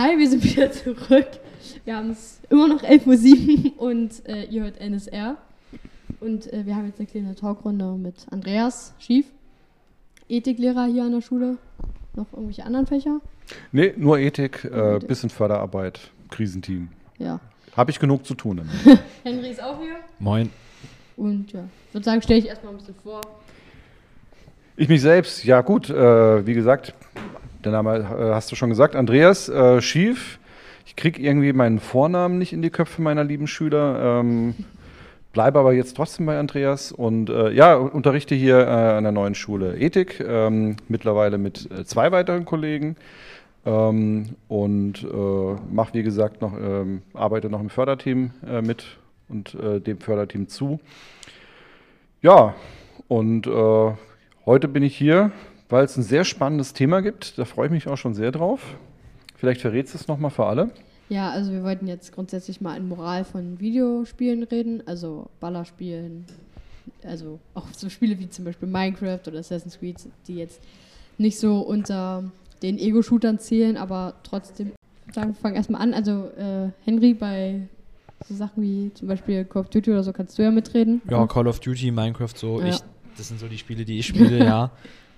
Hi, wir sind wieder zurück. Wir haben es immer noch 11.07 Uhr und äh, ihr hört NSR. Und äh, wir haben jetzt eine kleine Talkrunde mit Andreas Schief, Ethiklehrer hier an der Schule. Noch irgendwelche anderen Fächer? Nee, nur Ethik, äh, bisschen Förderarbeit, Krisenteam. Ja. Habe ich genug zu tun damit. Henry ist auch hier. Moin. Und ja, ich würde sagen, stelle ich erstmal ein bisschen vor. Ich mich selbst, ja gut, äh, wie gesagt, der Name äh, hast du schon gesagt, Andreas äh, Schief. Ich kriege irgendwie meinen Vornamen nicht in die Köpfe meiner lieben Schüler. Ähm, bleibe aber jetzt trotzdem bei Andreas und äh, ja, unterrichte hier äh, an der neuen Schule Ethik, ähm, mittlerweile mit äh, zwei weiteren Kollegen. Ähm, und äh, mache, wie gesagt, noch, ähm, arbeite noch im Förderteam äh, mit und dem Förderteam zu. Ja, und heute bin ich hier, weil es ein sehr spannendes Thema gibt. Da freue ich mich auch schon sehr drauf. Vielleicht verrätst du es nochmal für alle. Ja, also wir wollten jetzt grundsätzlich mal in Moral von Videospielen reden, also Ballerspielen, also auch so Spiele wie zum Beispiel Minecraft oder Assassin's Creed, die jetzt nicht so unter den Ego-Shootern zählen, aber trotzdem, sagen wir fangen erstmal an. Also äh, Henry, bei so Sachen wie zum Beispiel Call of Duty oder so kannst du ja mitreden. Ja, Call of Duty, Minecraft, so. Ja. Ich, das sind so die Spiele, die ich spiele, ja.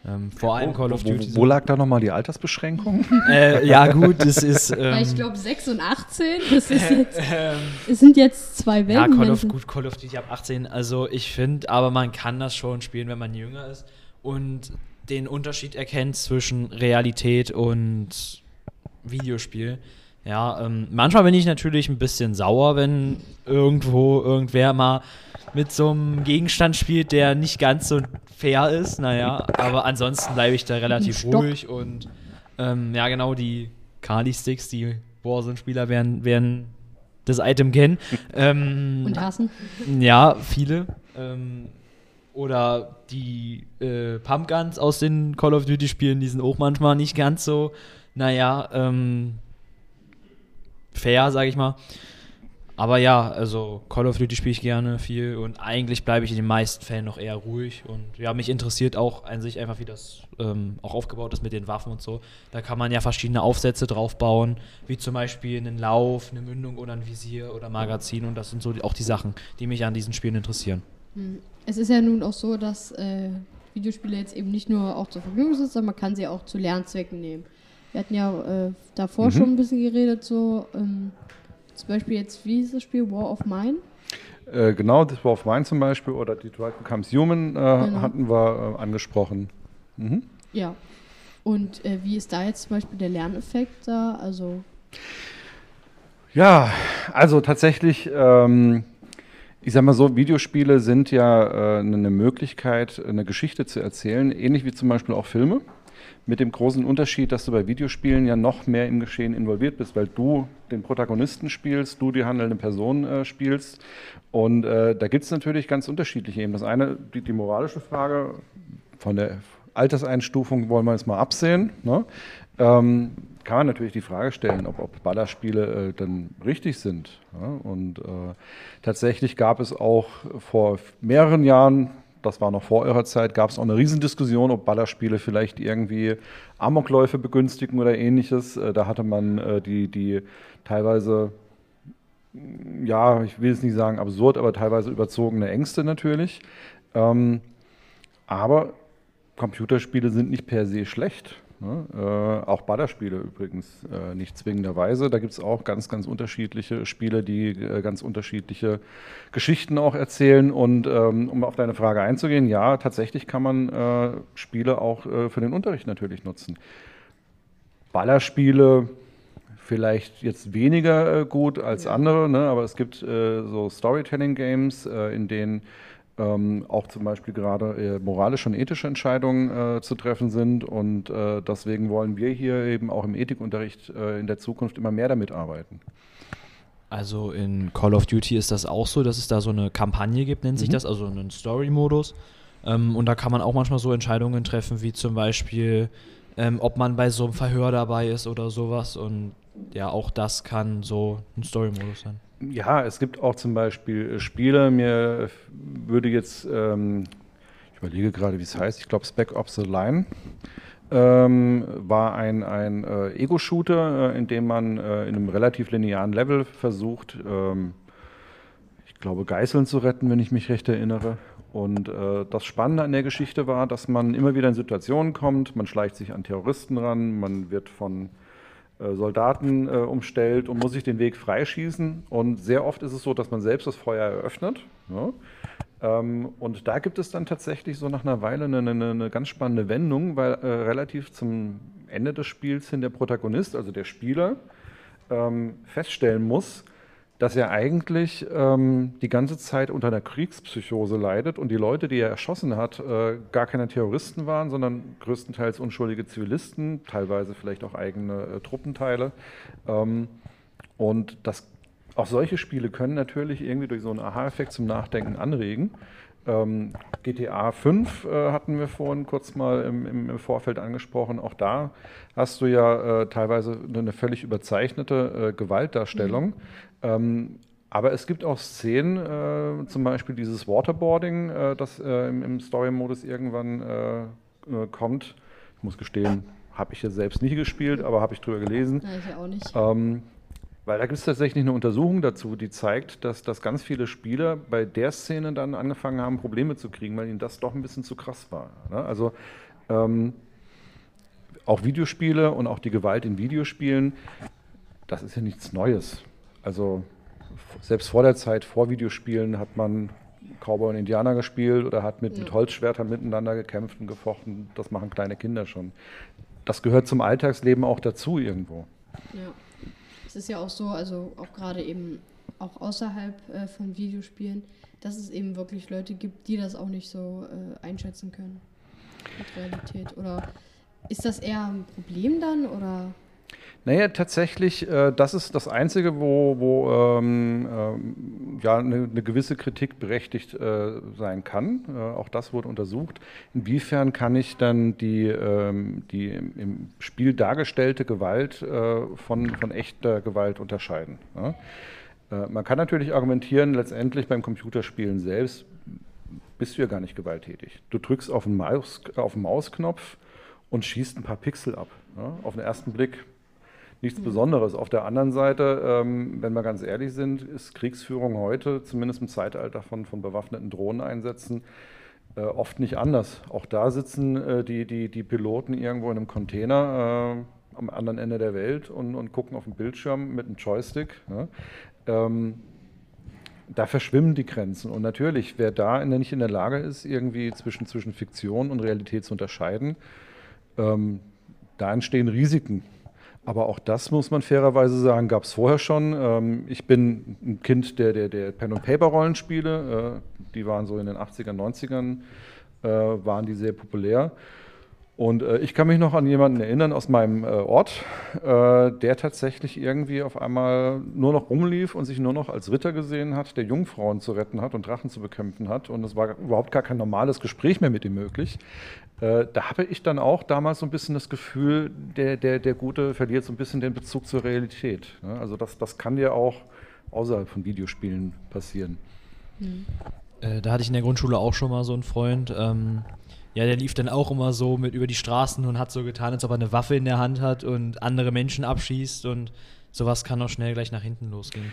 Ähm, vor allem Call of wo, Duty. wo, wo lag da nochmal die Altersbeschränkung? äh, ja, gut, das ist. Ähm, ich glaube 6 und 18, das ist jetzt, ähm, es sind jetzt zwei ja, Welten. Call of, gut, Call of Duty ab 18. Also, ich finde, aber man kann das schon spielen, wenn man jünger ist und den Unterschied erkennt zwischen Realität und Videospiel. Ja, ähm, manchmal bin ich natürlich ein bisschen sauer, wenn irgendwo irgendwer mal mit so einem Gegenstand spielt, der nicht ganz so fair ist. Naja, aber ansonsten bleibe ich da relativ ruhig und ähm, ja, genau, die Kali-Sticks, die Warzone-Spieler werden, werden das Item kennen. ähm, Und hassen. ja, viele. Ähm, oder die äh, Pumpguns aus den Call of Duty-Spielen, die sind auch manchmal nicht ganz so, naja, ähm, fair, sag ich mal. Aber ja, also Call of Duty spiele ich gerne viel und eigentlich bleibe ich in den meisten Fällen noch eher ruhig. Und ja, mich interessiert auch an sich einfach, wie das ähm, auch aufgebaut ist mit den Waffen und so. Da kann man ja verschiedene Aufsätze drauf bauen, wie zum Beispiel einen Lauf, eine Mündung oder ein Visier oder Magazin. Und das sind so die, auch die Sachen, die mich an diesen Spielen interessieren. Hm. Es ist ja nun auch so, dass äh, Videospiele jetzt eben nicht nur auch zur Verfügung sind, sondern man kann sie auch zu Lernzwecken nehmen. Wir hatten ja äh, davor Mhm. schon ein bisschen geredet, so ähm, zum Beispiel jetzt, wie hieß das Spiel, War of Mine? Äh, genau, das war auf Mine zum Beispiel oder Detroit Becomes Human äh, Genau. hatten wir äh, angesprochen. Mhm. Ja. Und äh, wie ist da jetzt zum Beispiel der Lerneffekt da? Also, Ja, also tatsächlich, ähm, ich sag mal so, Videospiele sind ja äh, eine Möglichkeit, eine Geschichte zu erzählen, ähnlich wie zum Beispiel auch Filme. Mit dem großen Unterschied, dass du bei Videospielen ja noch mehr im Geschehen involviert bist, weil du den Protagonisten spielst, du die handelnde Person äh, spielst. Und äh, da gibt es natürlich ganz unterschiedliche eben. Das eine, die, die moralische Frage von der Alterseinstufung wollen wir jetzt mal absehen. Ne? Ähm, kann man natürlich die Frage stellen, ob, ob Ballerspiele äh, dann richtig sind. Ja? Und äh, tatsächlich gab es auch vor mehreren Jahren, das war noch vor eurer Zeit, gab es auch eine Riesendiskussion, ob Ballerspiele vielleicht irgendwie Amokläufe begünstigen oder ähnliches. Äh, da hatte man äh, die, die teilweise, mh, ja, ich will es nicht sagen absurd, aber teilweise überzogene Ängste natürlich. Ähm, aber Computerspiele sind nicht per se schlecht. Ne? Äh, auch Ballerspiele übrigens äh, nicht zwingenderweise. Da gibt es auch ganz, ganz unterschiedliche Spiele, die äh, ganz unterschiedliche Geschichten auch erzählen. Und ähm, um auf deine Frage einzugehen, ja, tatsächlich kann man äh, Spiele auch äh, für den Unterricht natürlich nutzen. Ballerspiele vielleicht jetzt weniger äh, gut als andere, ne? aber es gibt so Storytelling-Games, in denen ähm, auch zum Beispiel gerade äh, moralische und ethische Entscheidungen äh, zu treffen sind. Und äh, deswegen wollen wir hier eben auch im Ethikunterricht äh, in der Zukunft immer mehr damit arbeiten. Also in Call of Duty ist das auch so, dass es da so eine Kampagne gibt, nennt sich Mhm. das, also einen Story-Modus. Ähm, und da kann man auch manchmal so Entscheidungen treffen, wie zum Beispiel, ähm, ob man bei so einem Verhör dabei ist oder sowas. Und ja, auch das kann so ein Story-Modus sein. Ja, es gibt auch zum Beispiel äh, Spiele, mir würde jetzt, ähm, ich überlege gerade, wie es heißt, ich glaube Spec Ops The Line. ähm, war ein, ein äh, Ego-Shooter, äh, in dem man äh, in einem relativ linearen Level versucht, ähm, ich glaube, Geißeln zu retten, wenn ich mich recht erinnere. Und äh, das Spannende an der Geschichte war, dass man immer wieder in Situationen kommt, man schleicht sich an Terroristen ran, man wird von Soldaten äh, umstellt und muss sich den Weg freischießen. Und sehr oft ist es so, dass man selbst das Feuer eröffnet. Ja? Ähm, und da gibt es dann tatsächlich so nach einer Weile eine, eine, eine ganz spannende Wendung, weil äh, relativ zum Ende des Spiels hin der Protagonist, also der Spieler, ähm, feststellen muss, dass er eigentlich ähm, die ganze Zeit unter einer Kriegspsychose leidet und die Leute, die er erschossen hat, äh, gar keine Terroristen waren, sondern größtenteils unschuldige Zivilisten, teilweise vielleicht auch eigene äh, Truppenteile. Ähm, und das, auch solche Spiele können natürlich irgendwie durch so einen Aha-Effekt zum Nachdenken anregen. Ähm, GTA 5 äh, hatten wir vorhin kurz mal im, im, Vorfeld angesprochen. Auch da hast du ja äh, teilweise eine völlig überzeichnete äh, Gewaltdarstellung. Ähm, aber es gibt auch Szenen, äh, zum Beispiel dieses Waterboarding, äh, das äh, im, im Story-Modus irgendwann kommt. Ich muss gestehen, habe ich ja selbst nie gespielt, aber habe ich drüber gelesen. Nein, ich auch nicht. Ähm, weil da gibt es tatsächlich eine Untersuchung dazu, die zeigt, dass, dass ganz viele Spieler bei der Szene dann angefangen haben, Probleme zu kriegen, weil ihnen das doch ein bisschen zu krass war. Ne? Also ähm, auch Videospiele und auch die Gewalt in Videospielen, das ist ja nichts Neues. Also selbst vor der Zeit, vor Videospielen, hat man Cowboy und Indianer gespielt oder hat mit, ja. mit Holzschwertern miteinander gekämpft und gefochten. Das machen kleine Kinder schon. Das gehört zum Alltagsleben auch dazu irgendwo. Ja. Es ist ja auch so, also auch gerade eben auch außerhalb äh, von Videospielen, dass es eben wirklich Leute gibt, die das auch nicht so äh, einschätzen können mit Realität. Oder ist das eher ein Problem dann oder? Naja, tatsächlich, äh, das ist das Einzige, wo, wo ähm, ähm, ja, eine, eine, gewisse Kritik berechtigt äh, sein kann. Äh, auch das wurde untersucht. Inwiefern kann ich dann die, ähm, die im, Spiel dargestellte Gewalt äh, von, von echter Gewalt unterscheiden? Ja? Äh, man kann natürlich argumentieren, letztendlich beim Computerspielen selbst bist du ja gar nicht gewalttätig. Du drückst auf den, Maus, auf den Mausknopf und schießt ein paar Pixel ab. Ja? Auf den ersten Blick nichts mhm. Besonderes. Auf der anderen Seite, ähm, wenn wir ganz ehrlich sind, ist Kriegsführung heute, zumindest im Zeitalter von, von bewaffneten Drohneneinsätzen, äh, oft nicht anders. Auch da sitzen äh, die, die, die Piloten irgendwo in einem Container äh, am anderen Ende der Welt und, und gucken auf den Bildschirm mit einem Joystick. Ne? Ähm, da verschwimmen die Grenzen. Und natürlich, wer da nicht in der Lage ist, irgendwie zwischen, zwischen Fiktion und Realität zu unterscheiden, ähm, da entstehen Risiken. Aber auch das muss man fairerweise sagen, gab es vorher schon. Ähm, ich bin ein Kind der, der, der Pen-and-Paper-Rollenspiele. Äh, die waren so in den 80ern, 90ern, äh, waren die sehr populär. Und äh, ich kann mich noch an jemanden erinnern aus meinem äh, Ort, äh, der tatsächlich irgendwie auf einmal nur noch rumlief und sich nur noch als Ritter gesehen hat, der Jungfrauen zu retten hat und Drachen zu bekämpfen hat. Und es war überhaupt gar kein normales Gespräch mehr mit ihm möglich. Äh, da habe ich dann auch damals so ein bisschen das Gefühl, der, der, der Gute verliert so ein bisschen den Bezug zur Realität. Ne? Also das, das kann dir auch außerhalb von Videospielen passieren. Mhm. da hatte ich in der Grundschule auch schon mal so einen Freund. Ähm ja, der lief dann auch immer so mit über die Straßen und hat so getan, als ob er eine Waffe in der Hand hat und andere Menschen abschießt und sowas kann auch schnell gleich nach hinten losgehen.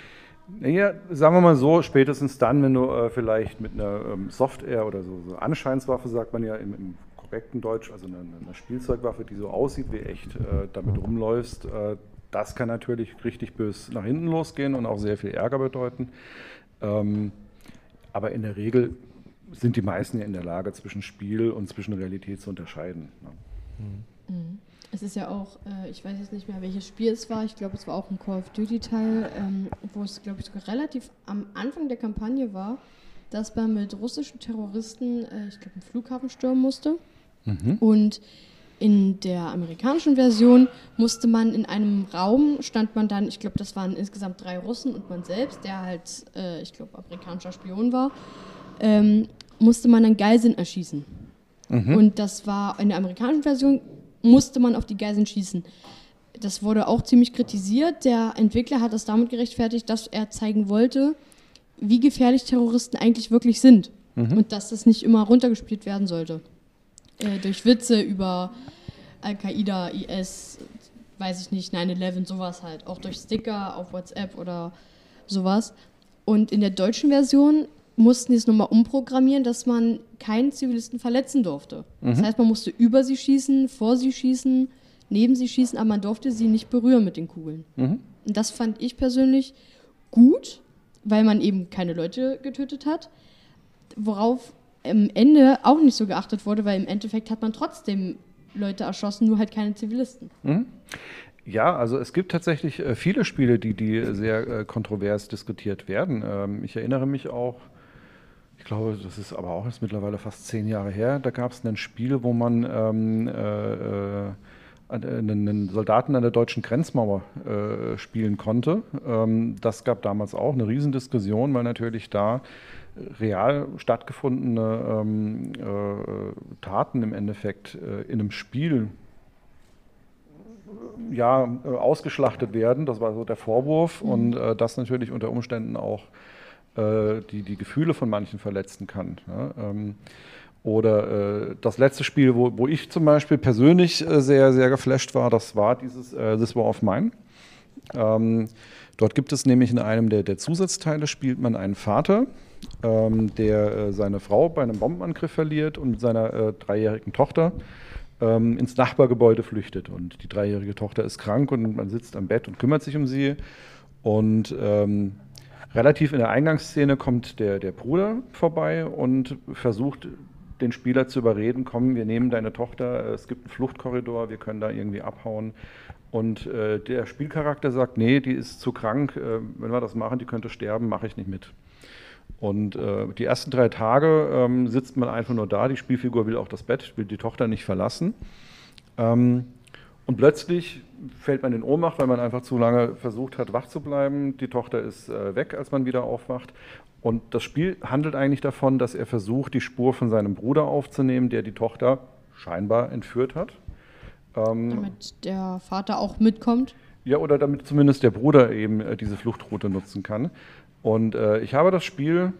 Naja, sagen wir mal so, spätestens dann, wenn du äh, vielleicht mit einer ähm, Software oder so, so Anscheinswaffe, sagt man ja im, im korrekten Deutsch, also eine, eine, Spielzeugwaffe, die so aussieht wie echt, äh, damit rumläufst, äh, das kann natürlich richtig bös nach hinten losgehen und auch sehr viel Ärger bedeuten. Ähm, aber in der Regel sind die meisten ja in der Lage, zwischen Spiel und zwischen Realität zu unterscheiden. Ne? Mhm. mhm. Es ist ja auch, äh, ich weiß jetzt nicht mehr, welches Spiel es war, ich glaube, es war auch ein Call of Duty-Teil, ähm, wo es, glaube ich, sogar relativ am Anfang der Kampagne war, dass man mit russischen Terroristen, äh, ich glaube, einen Flughafen stürmen musste. Mhm. Und in der amerikanischen Version musste man in einem Raum, stand man dann, ich glaube, das waren insgesamt drei Russen und man selbst, der halt, äh, ich glaube, amerikanischer Spion war ähm, musste man dann Geiseln erschießen. Mhm. Und das war in der amerikanischen Version, musste man auf die Geiseln schießen. Das wurde auch ziemlich kritisiert. Der Entwickler hat das damit gerechtfertigt, dass er zeigen wollte, wie gefährlich Terroristen eigentlich wirklich sind. Mhm. Und dass das nicht immer runtergespielt werden sollte. Äh, durch Witze über Al-Qaida, IS, weiß ich nicht, 9-11, sowas halt. Auch durch Sticker auf WhatsApp oder sowas. Und in der deutschen Version mussten die es nochmal umprogrammieren, dass man keinen Zivilisten verletzen durfte. Mhm. Das heißt, man musste über sie schießen, vor sie schießen, neben sie schießen, aber man durfte sie nicht berühren mit den Kugeln. Mhm. Und das fand ich persönlich gut, weil man eben keine Leute getötet hat. Worauf am Ende auch nicht so geachtet wurde, weil im Endeffekt hat man trotzdem Leute erschossen, nur halt keine Zivilisten. Mhm. Ja, also es gibt tatsächlich äh, viele Spiele, die, die sehr äh, kontrovers diskutiert werden. Ähm, ich erinnere mich auch, glaube, das ist aber auch jetzt mittlerweile fast zehn Jahre her, da gab es ein Spiel, wo man ähm, äh, äh einen Soldaten an der deutschen Grenzmauer äh, spielen konnte. Ähm, das gab damals auch eine Riesendiskussion, weil natürlich da real stattgefundene ähm, äh, Taten im Endeffekt äh, in einem Spiel ja, äh, ausgeschlachtet werden. Das war so der Vorwurf mhm. und äh, das natürlich unter Umständen auch äh, die, die Gefühle von manchen verletzen kann. Ja? Ähm, oder äh, das letzte Spiel, wo, wo ich zum Beispiel persönlich äh, sehr, sehr geflasht war, das war dieses äh, This War of Mine. Ähm, dort gibt es nämlich in einem der, der Zusatzteile spielt man einen Vater, ähm, der äh, seine Frau bei einem Bombenangriff verliert und mit seiner äh, dreijährigen Tochter ähm, ins Nachbargebäude flüchtet. Und die dreijährige Tochter ist krank und man sitzt am Bett und kümmert sich um sie. Und ähm, relativ in der Eingangsszene kommt der, der Bruder vorbei und versucht den Spieler zu überreden, komm, wir nehmen deine Tochter, es gibt einen Fluchtkorridor, wir können da irgendwie abhauen. Und äh, der Spielcharakter sagt, nee, die ist zu krank, äh, wenn wir das machen, die könnte sterben, mache ich nicht mit. Und äh, die ersten drei Tage ähm, sitzt man einfach nur da, die Spielfigur will auch das Bett, will die Tochter nicht verlassen. Ähm, und plötzlich fällt man in Ohnmacht, weil man einfach zu lange versucht hat, wach zu bleiben. Die Tochter ist äh, weg, als man wieder aufwacht. Und das Spiel handelt eigentlich davon, dass er versucht, die Spur von seinem Bruder aufzunehmen, der die Tochter scheinbar entführt hat. Ähm, damit der Vater auch mitkommt? Ja, oder damit zumindest der Bruder eben äh, diese Fluchtroute nutzen kann. Und äh, ich habe das Spiel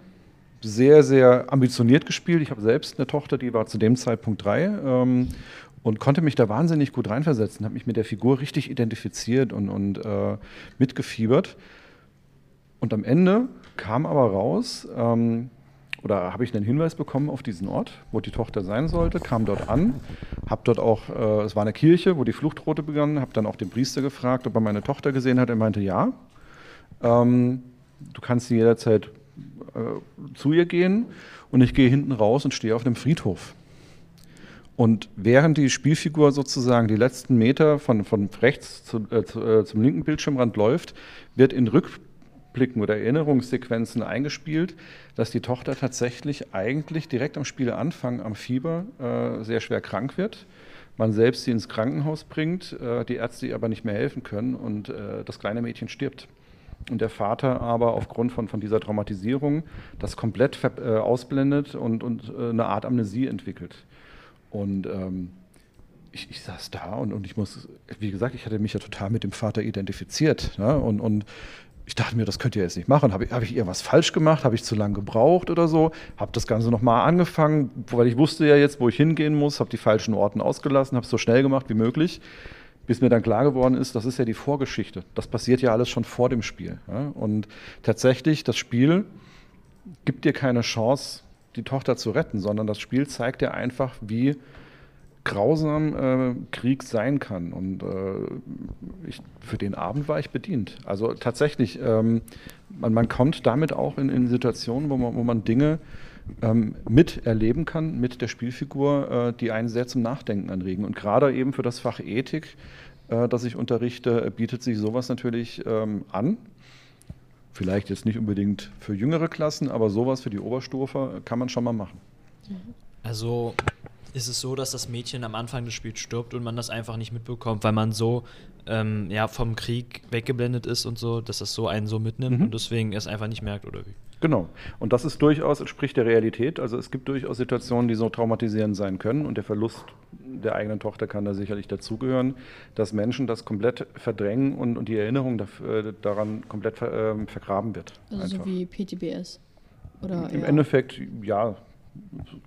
sehr, sehr ambitioniert gespielt. Ich habe selbst eine Tochter, die war zu dem Zeitpunkt drei ähm, und konnte mich da wahnsinnig gut reinversetzen, habe mich mit der Figur richtig identifiziert und, und äh, mitgefiebert. Und am Ende kam aber raus, ähm, oder habe ich einen Hinweis bekommen auf diesen Ort, wo die Tochter sein sollte, kam dort an, habe dort auch, äh, es war eine Kirche, wo die Fluchtroute begann, habe dann auch den Priester gefragt, ob er meine Tochter gesehen hat. Er meinte ja. Ähm, du kannst jederzeit äh, zu ihr gehen und ich gehe hinten raus und stehe auf dem Friedhof. Und während die Spielfigur sozusagen die letzten Meter von, von rechts zu, äh, zu, äh, zum linken Bildschirmrand läuft, wird in Rückblicken oder Erinnerungssequenzen eingespielt, dass die Tochter tatsächlich eigentlich direkt am Spieleanfang am Fieber äh, sehr schwer krank wird. Man selbst sie ins Krankenhaus bringt, äh, die Ärzte ihr aber nicht mehr helfen können und äh, das kleine Mädchen stirbt und der Vater aber aufgrund von, von dieser Traumatisierung das komplett äh, ausblendet und, und eine Art Amnesie entwickelt. Und ähm, ich, ich, saß da und, und ich muss, wie gesagt, ich hatte mich ja total mit dem Vater identifiziert. Ne? Und, und ich dachte mir, das könnt ihr jetzt nicht machen. Habe ich, hab ich irgendwas falsch gemacht? Habe ich zu lange gebraucht oder so? Habe das Ganze nochmal angefangen, weil ich wusste ja jetzt, wo ich hingehen muss, habe die falschen Orten ausgelassen, habe es so schnell gemacht wie möglich bis mir dann klar geworden ist, das ist ja die Vorgeschichte. Das passiert ja alles schon vor dem Spiel. Ja? Und tatsächlich, das Spiel gibt dir keine Chance, die Tochter zu retten, sondern das Spiel zeigt dir einfach, wie grausam äh, Krieg sein kann. Und äh, ich, für den Abend war ich bedient. Also tatsächlich, ähm, man, man, kommt damit auch in, in Situationen, wo man, wo man Dinge ähm, miterleben kann mit der Spielfigur, äh, die einen sehr zum Nachdenken anregen. Und gerade eben für das Fach Ethik, äh, das ich unterrichte, bietet sich sowas natürlich ähm, an. Vielleicht jetzt nicht unbedingt für jüngere Klassen, aber sowas für die Oberstufe kann man schon mal machen. Also ist es so, dass das Mädchen am Anfang des Spiels stirbt und man das einfach nicht mitbekommt, weil man so ähm, ja, vom Krieg weggeblendet ist und so, dass das so einen so mitnimmt mhm. und deswegen es einfach nicht merkt, oder wie? Genau. Und das ist durchaus, entspricht der Realität. Also es gibt durchaus Situationen, die so traumatisierend sein können und der Verlust der eigenen Tochter kann da sicherlich dazugehören, dass Menschen das komplett verdrängen und, und die Erinnerung dafür, daran komplett ver, äh, vergraben wird. Also einfach. so wie PTBS. Oder, Im ja. Endeffekt, ja,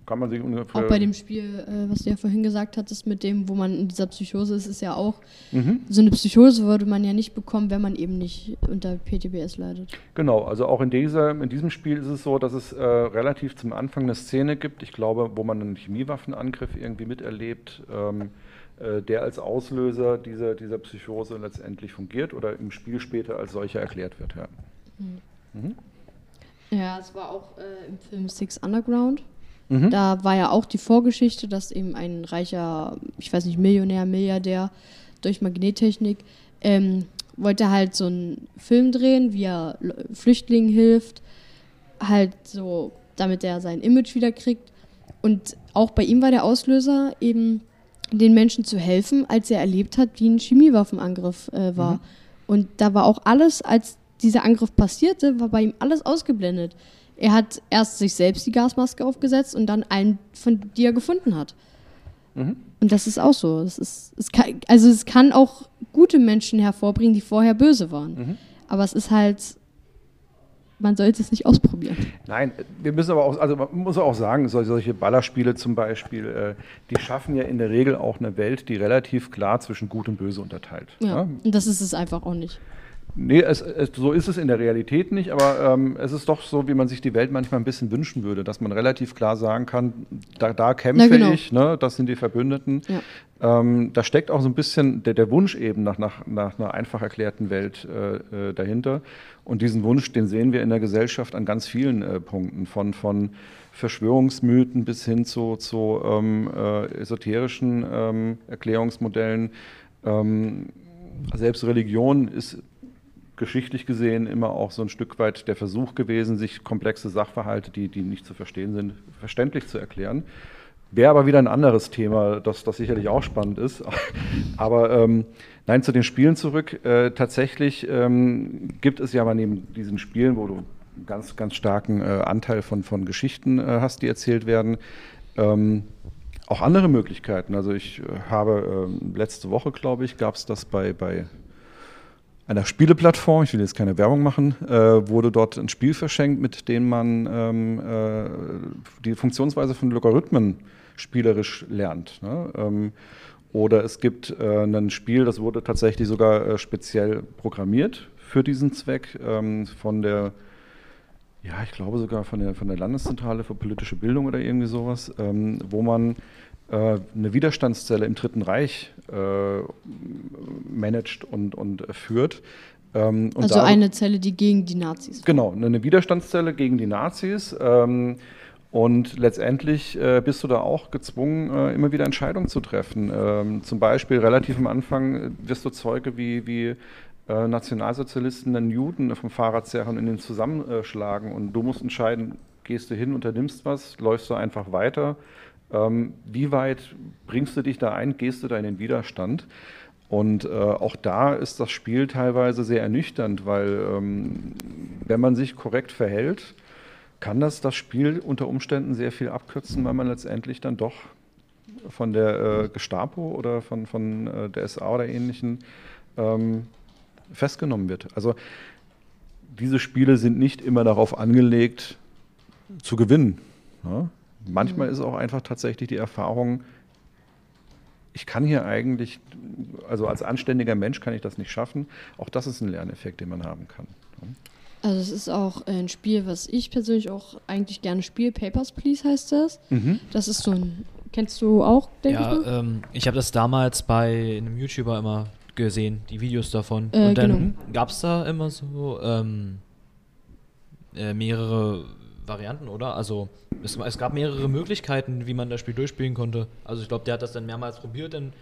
kann man sich ungefähr. Auch bei dem Spiel, äh, was du ja vorhin gesagt hattest, mit dem, wo man in dieser Psychose ist, ist ja auch Mhm. so eine Psychose würde man ja nicht bekommen, wenn man eben nicht unter PTBS leidet. Genau, also auch in, dieser, in diesem Spiel ist es so, dass es äh, relativ zum Anfang eine Szene gibt, ich glaube, wo man einen Chemiewaffenangriff irgendwie miterlebt, ähm, äh, der als Auslöser dieser, dieser Psychose letztendlich fungiert oder im Spiel später als solcher erklärt wird. Ja. Mhm. Ja, es war auch äh, im Film Six Underground. Mhm. Da war ja auch die Vorgeschichte, dass eben ein reicher, ich weiß nicht, Millionär, Milliardär durch Magnettechnik ähm, wollte halt so einen Film drehen, wie er Flüchtlingen hilft, halt so, damit er sein Image wieder kriegt. Und auch bei ihm war der Auslöser eben den Menschen zu helfen, als er erlebt hat, wie ein Chemiewaffenangriff äh, war. Mhm. Und da war auch alles, als dieser Angriff passierte, war bei ihm alles ausgeblendet. Er hat erst sich selbst die Gasmaske aufgesetzt und dann einen, von die er gefunden hat. Mhm. Und das ist auch so. Das ist, es kann, also es kann auch gute Menschen hervorbringen, die vorher böse waren. Mhm. Aber es ist halt, man sollte es nicht ausprobieren. Nein, wir müssen aber auch, also man muss auch sagen, sol- solche Ballerspiele zum Beispiel, äh, die schaffen ja in der Regel auch eine Welt, die relativ klar zwischen Gut und Böse unterteilt. Ja. Und das ist es einfach auch nicht. Nee, es, es, so ist es in der Realität nicht, aber ähm, es ist doch so, wie man sich die Welt manchmal ein bisschen wünschen würde, dass man relativ klar sagen kann, da, da kämpfe Na, genau. ich, ne, das sind die Verbündeten. Ja. Ähm, da steckt auch so ein bisschen der, der Wunsch eben nach, nach, nach einer einfach erklärten Welt äh, äh, dahinter. Und diesen Wunsch, den sehen wir in der Gesellschaft an ganz vielen äh, Punkten, von, von Verschwörungsmythen bis hin zu, zu ähm, äh, esoterischen ähm, Erklärungsmodellen. Ähm, selbst Religion ist geschichtlich gesehen immer auch so ein Stück weit der Versuch gewesen, sich komplexe Sachverhalte, die, die nicht zu verstehen sind, verständlich zu erklären. Wäre aber wieder ein anderes Thema, das, das sicherlich auch spannend ist. Aber ähm, nein, zu den Spielen zurück. Äh, tatsächlich ähm, gibt es ja aber neben diesen Spielen, wo du einen ganz, ganz starken äh, Anteil von, von Geschichten äh, hast, die erzählt werden, ähm, auch andere Möglichkeiten. Also ich äh, habe ähm, letzte Woche, glaube ich, gab es das bei, bei einer Spieleplattform, ich will jetzt keine Werbung machen, äh, wurde dort ein Spiel verschenkt, mit dem man ähm, äh, die Funktionsweise von Logarithmen spielerisch lernt. Ne? Ähm, oder es gibt äh, ein Spiel, das wurde tatsächlich sogar äh, speziell programmiert für diesen Zweck ähm, von der, ja, ich glaube sogar von der, von der Landeszentrale für politische Bildung oder irgendwie sowas, ähm, wo man eine Widerstandszelle im Dritten Reich äh, managt und, und äh, führt. Ähm, und also da- eine Zelle, die gegen die Nazis. Genau, eine Widerstandszelle gegen die Nazis. Ähm, und letztendlich äh, bist du da auch gezwungen, äh, immer wieder Entscheidungen zu treffen. Ähm, zum Beispiel relativ am Anfang äh, wirst du Zeuge, wie, wie äh, Nationalsozialisten einen Juden vom Fahrrad zerren und ihn zusammenschlagen. Und du musst entscheiden, gehst du hin, unternimmst was, läufst du einfach weiter. Ähm, wie weit bringst du dich da ein, gehst du da in den Widerstand? Und äh, auch da ist das Spiel teilweise sehr ernüchternd, weil ähm, wenn man sich korrekt verhält, kann das das Spiel unter Umständen sehr viel abkürzen, weil man letztendlich dann doch von der äh, Gestapo oder von, von äh, der SA oder ähnlichen ähm, festgenommen wird. Also diese Spiele sind nicht immer darauf angelegt, zu gewinnen. Ja? Manchmal ist auch einfach tatsächlich die Erfahrung, ich kann hier eigentlich, also als anständiger Mensch kann ich das nicht schaffen. Auch das ist ein Lerneffekt, den man haben kann. Also es ist auch ein Spiel, was ich persönlich auch eigentlich gerne spiele. Papers, Please heißt das. Mhm. Das ist so ein, kennst du auch, denke Ja, ich mal? ähm, ich habe das damals bei einem YouTuber immer gesehen, die Videos davon. Äh, Und dann genau. gab es da immer so ähm, äh, mehrere Varianten, oder? Also es, es gab mehrere Möglichkeiten, wie man das Spiel durchspielen konnte. Also ich glaube, der hat das dann mehrmals probiert, dann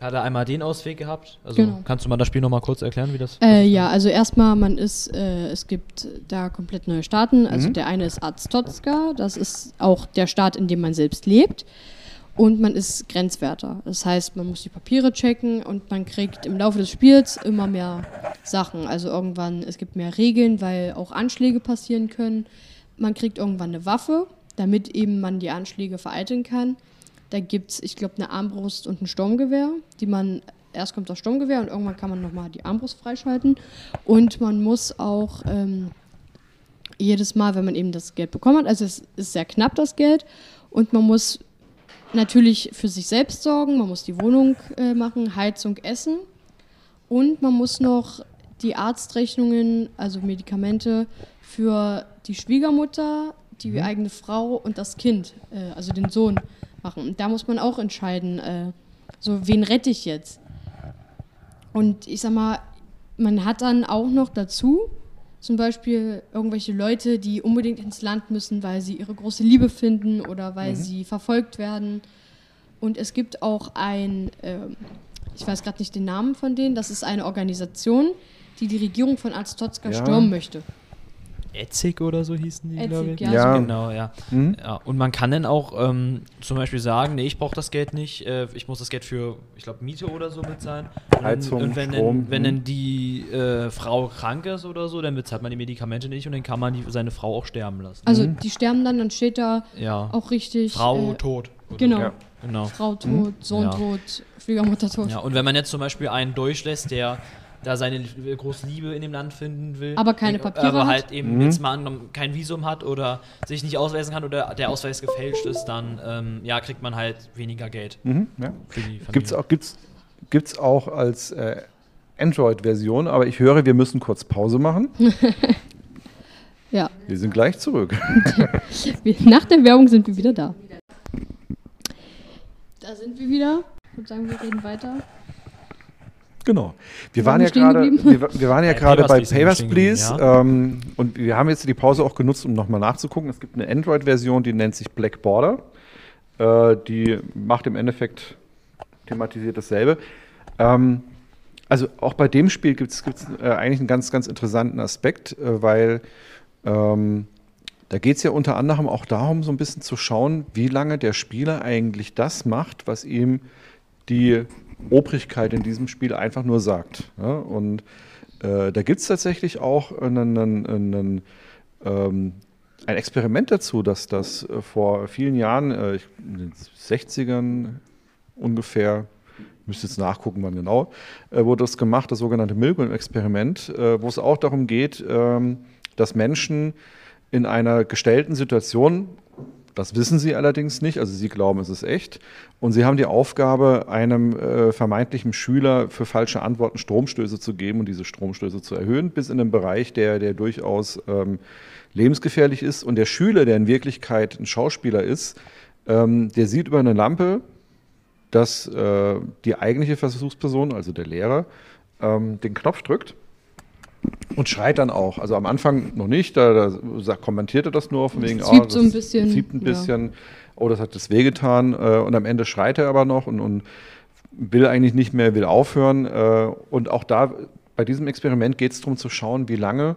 hat er einmal den Ausweg gehabt. Also Genau. kannst du mal das Spiel nochmal kurz erklären, wie das Äh, ja, also erstmal, man ist, äh, es gibt da komplett neue Staaten. Also Mhm. der eine ist Arztotska, das ist auch der Staat, in dem man selbst lebt. Und man ist Grenzwärter. Das heißt, man muss die Papiere checken und man kriegt im Laufe des Spiels immer mehr Sachen. Also irgendwann, es gibt mehr Regeln, weil auch Anschläge passieren können. Man kriegt irgendwann eine Waffe, damit eben man die Anschläge vereiteln kann. Da gibt es, ich glaube, eine Armbrust und ein Sturmgewehr, die man, erst kommt das Sturmgewehr und irgendwann kann man nochmal die Armbrust freischalten. Und man muss auch ähm, jedes Mal, wenn man eben das Geld bekommen hat, also es ist sehr knapp das Geld und man muss natürlich für sich selbst sorgen, man muss die Wohnung äh, machen, Heizung, Essen und man muss noch die Arztrechnungen, also Medikamente für die Schwiegermutter, die Mhm. eigene Frau und das Kind, äh, also den Sohn machen. Und da muss man auch entscheiden, äh, so wen rette ich jetzt? Und ich sag mal, man hat dann auch noch dazu zum Beispiel irgendwelche Leute, die unbedingt ins Land müssen, weil sie ihre große Liebe finden oder weil sie verfolgt werden. Und es gibt auch ein, ähm, ich weiß gerade nicht den Namen von denen, das ist eine Organisation, die die Regierung von Aztotska Ja. stürmen möchte. Etzig oder so hießen die, glaube ich. ja, Ja. Genau, ja. Mhm. ja. Und man kann dann auch ähm, zum Beispiel sagen, nee, ich brauche das Geld nicht, äh, ich muss das Geld für, ich glaube, Miete oder so bezahlen. Und, Heizung, und wenn, Strom, dann, wenn mhm. dann die äh, Frau krank ist oder so, dann bezahlt man die Medikamente nicht und dann kann man die, seine Frau auch sterben lassen. Also die sterben dann, dann steht da ja. auch richtig. Frau äh, tot. Genau. Ja. Genau. Frau tot, Sohn Ja. tot, Schwiegermutter tot. Ja, und wenn man jetzt zum Beispiel einen durchlässt, der da seine lie- große Liebe in dem Land finden will, Aber keine äh, Papiere aber hat? halt eben Mhm. jetzt mal angenommen kein Visum hat oder sich nicht ausweisen kann oder der Ausweis gefälscht ist, dann ähm, ja, kriegt man halt weniger Geld Mhm, ja. für die Familie. Gibt es auch, gibt's, gibt's auch als äh, Android-Version, aber ich höre, wir müssen kurz Pause machen. Ja. Wir sind gleich zurück. Nach der Werbung sind wir wieder da. Da sind wir wieder. Ich würde sagen, wir reden weiter. Genau. Wir waren ja wir geblieben? wir, wir waren ja Bei gerade Papers, bei Papers, Please. geblieben, Ähm, und wir haben jetzt die Pause auch genutzt, um nochmal nachzugucken. Es gibt eine Android-Version, die nennt sich Black Border. Äh, die macht im Endeffekt, thematisiert dasselbe. Ähm, also auch bei dem Spiel gibt es äh, eigentlich einen ganz, ganz interessanten Aspekt, äh, weil ähm, da geht es ja unter anderem auch darum, so ein bisschen zu schauen, wie lange der Spieler eigentlich das macht, was ihm die Obrigkeit in diesem Spiel einfach nur sagt. Ja? Und äh, da gibt es tatsächlich auch einen, einen, einen, ähm, ein Experiment dazu, dass das äh, vor vielen Jahren, äh, in den 60ern ungefähr, ich müsste jetzt nachgucken, wann genau, äh, wurde das gemacht, das sogenannte Milgram-Experiment, äh, wo es auch darum geht, ähm, dass Menschen in einer gestellten Situation, das wissen sie allerdings nicht, also sie glauben, es ist echt, und sie haben die Aufgabe, einem äh, vermeintlichen Schüler für falsche Antworten Stromstöße zu geben und diese Stromstöße zu erhöhen, bis in einen Bereich, der, der durchaus ähm, lebensgefährlich ist. Und der Schüler, der in Wirklichkeit ein Schauspieler ist, ähm, der sieht über eine Lampe, dass äh, die eigentliche Versuchsperson, also der Lehrer, ähm, den Knopf drückt und schreit dann auch. Also am Anfang noch nicht, da, da sagt, kommentiert er das nur von wegen, zieht ah, so ein das bisschen, zieht ein ja. bisschen, oh, das hat das wehgetan äh, und am Ende schreit er aber noch und, und will eigentlich nicht mehr, will aufhören. Äh, und auch da, bei diesem Experiment geht es darum zu schauen, wie lange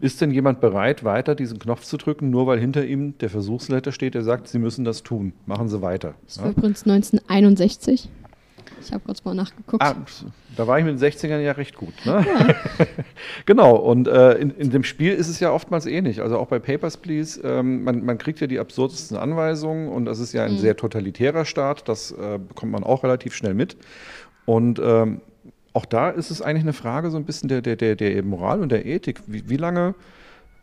ist denn jemand bereit, weiter diesen Knopf zu drücken, nur weil hinter ihm der Versuchsleiter steht, der sagt, Sie müssen das tun, machen Sie weiter. Das war übrigens 1961. Ich habe kurz mal nachgeguckt. Ah, da war ich mit den 60ern ja recht gut. Ne? genau, und äh, in, in dem Spiel ist es ja oftmals ähnlich. Also auch bei Papers, Please, ähm, man, man kriegt ja die absurdesten Anweisungen und das ist ja ein sehr totalitärer Staat, das äh, bekommt man auch relativ schnell mit. Und ähm, auch da ist es eigentlich eine Frage so ein bisschen der, der, der, der Moral und der Ethik. Wie, wie lange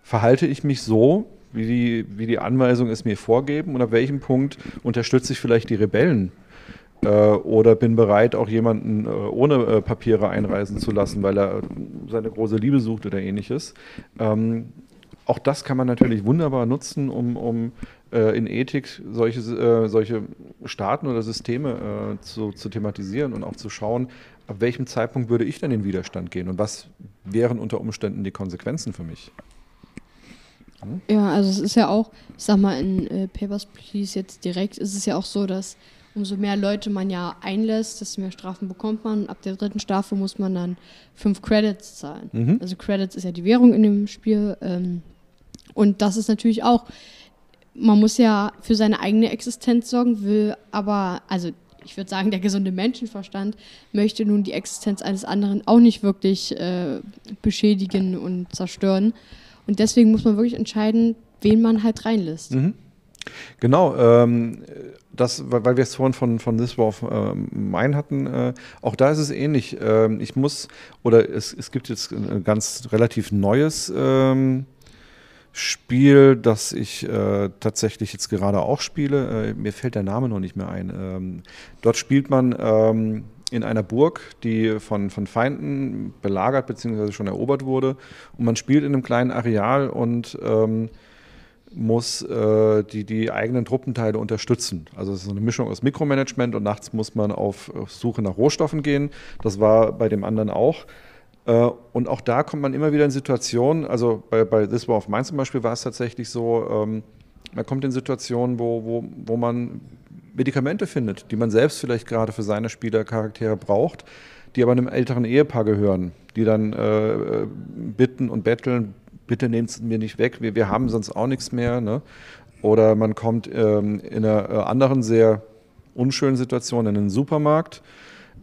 verhalte ich mich so, wie die, wie die Anweisungen es mir vorgeben und ab welchem Punkt unterstütze ich vielleicht die Rebellen? Äh, oder bin bereit, auch jemanden äh, ohne äh, Papiere einreisen zu lassen, weil er äh, seine große Liebe sucht oder ähnliches. Ähm, auch das kann man natürlich wunderbar nutzen, um, um äh, in Ethik solche, äh, solche Staaten oder Systeme äh, zu, zu thematisieren und auch zu schauen, ab welchem Zeitpunkt würde ich dann in Widerstand gehen und was wären unter Umständen die Konsequenzen für mich. Ja, also es ist ja auch, ich sag mal, in äh, Papers, Please jetzt direkt ist es ja auch so, dass umso mehr Leute man ja einlässt, desto mehr Strafen bekommt man. Ab der dritten Staffel muss man dann fünf Credits zahlen. Mhm. Also Credits ist ja die Währung in dem Spiel. Ähm, und das ist natürlich auch, man muss ja für seine eigene Existenz sorgen, will aber, also ich würde sagen, der gesunde Menschenverstand möchte nun die Existenz eines anderen auch nicht wirklich äh, beschädigen und zerstören. Und deswegen muss man wirklich entscheiden, wen man halt reinlässt. Mhm. Genau, ähm, das, weil wir es vorhin von, von This War of ähm, Mine hatten, äh, auch da ist es ähnlich. Ähm, ich muss, oder es, es gibt jetzt ein ganz relativ neues ähm, Spiel, das ich äh, tatsächlich jetzt gerade auch spiele. Äh, mir fällt der Name noch nicht mehr ein. Ähm, dort spielt man ähm, in einer Burg, die von, von Feinden belagert bzw. schon erobert wurde. Und man spielt in einem kleinen Areal und ähm, muss äh, die, die eigenen Truppenteile unterstützen. Also es ist eine Mischung aus Mikromanagement und nachts muss man auf, auf Suche nach Rohstoffen gehen. Das war bei dem anderen auch. Äh, und auch da kommt man immer wieder in Situationen, also bei, bei This War of Mine zum Beispiel war es tatsächlich so, ähm, man kommt in Situationen, wo, wo, wo man Medikamente findet, die man selbst vielleicht gerade für seine Spielercharaktere braucht, die aber einem älteren Ehepaar gehören, die dann äh, bitten und betteln, bitte nehmt es mir nicht weg, wir, wir haben sonst auch nichts mehr. Ne? Oder man kommt ähm, in einer äh, anderen sehr unschönen Situation in einen Supermarkt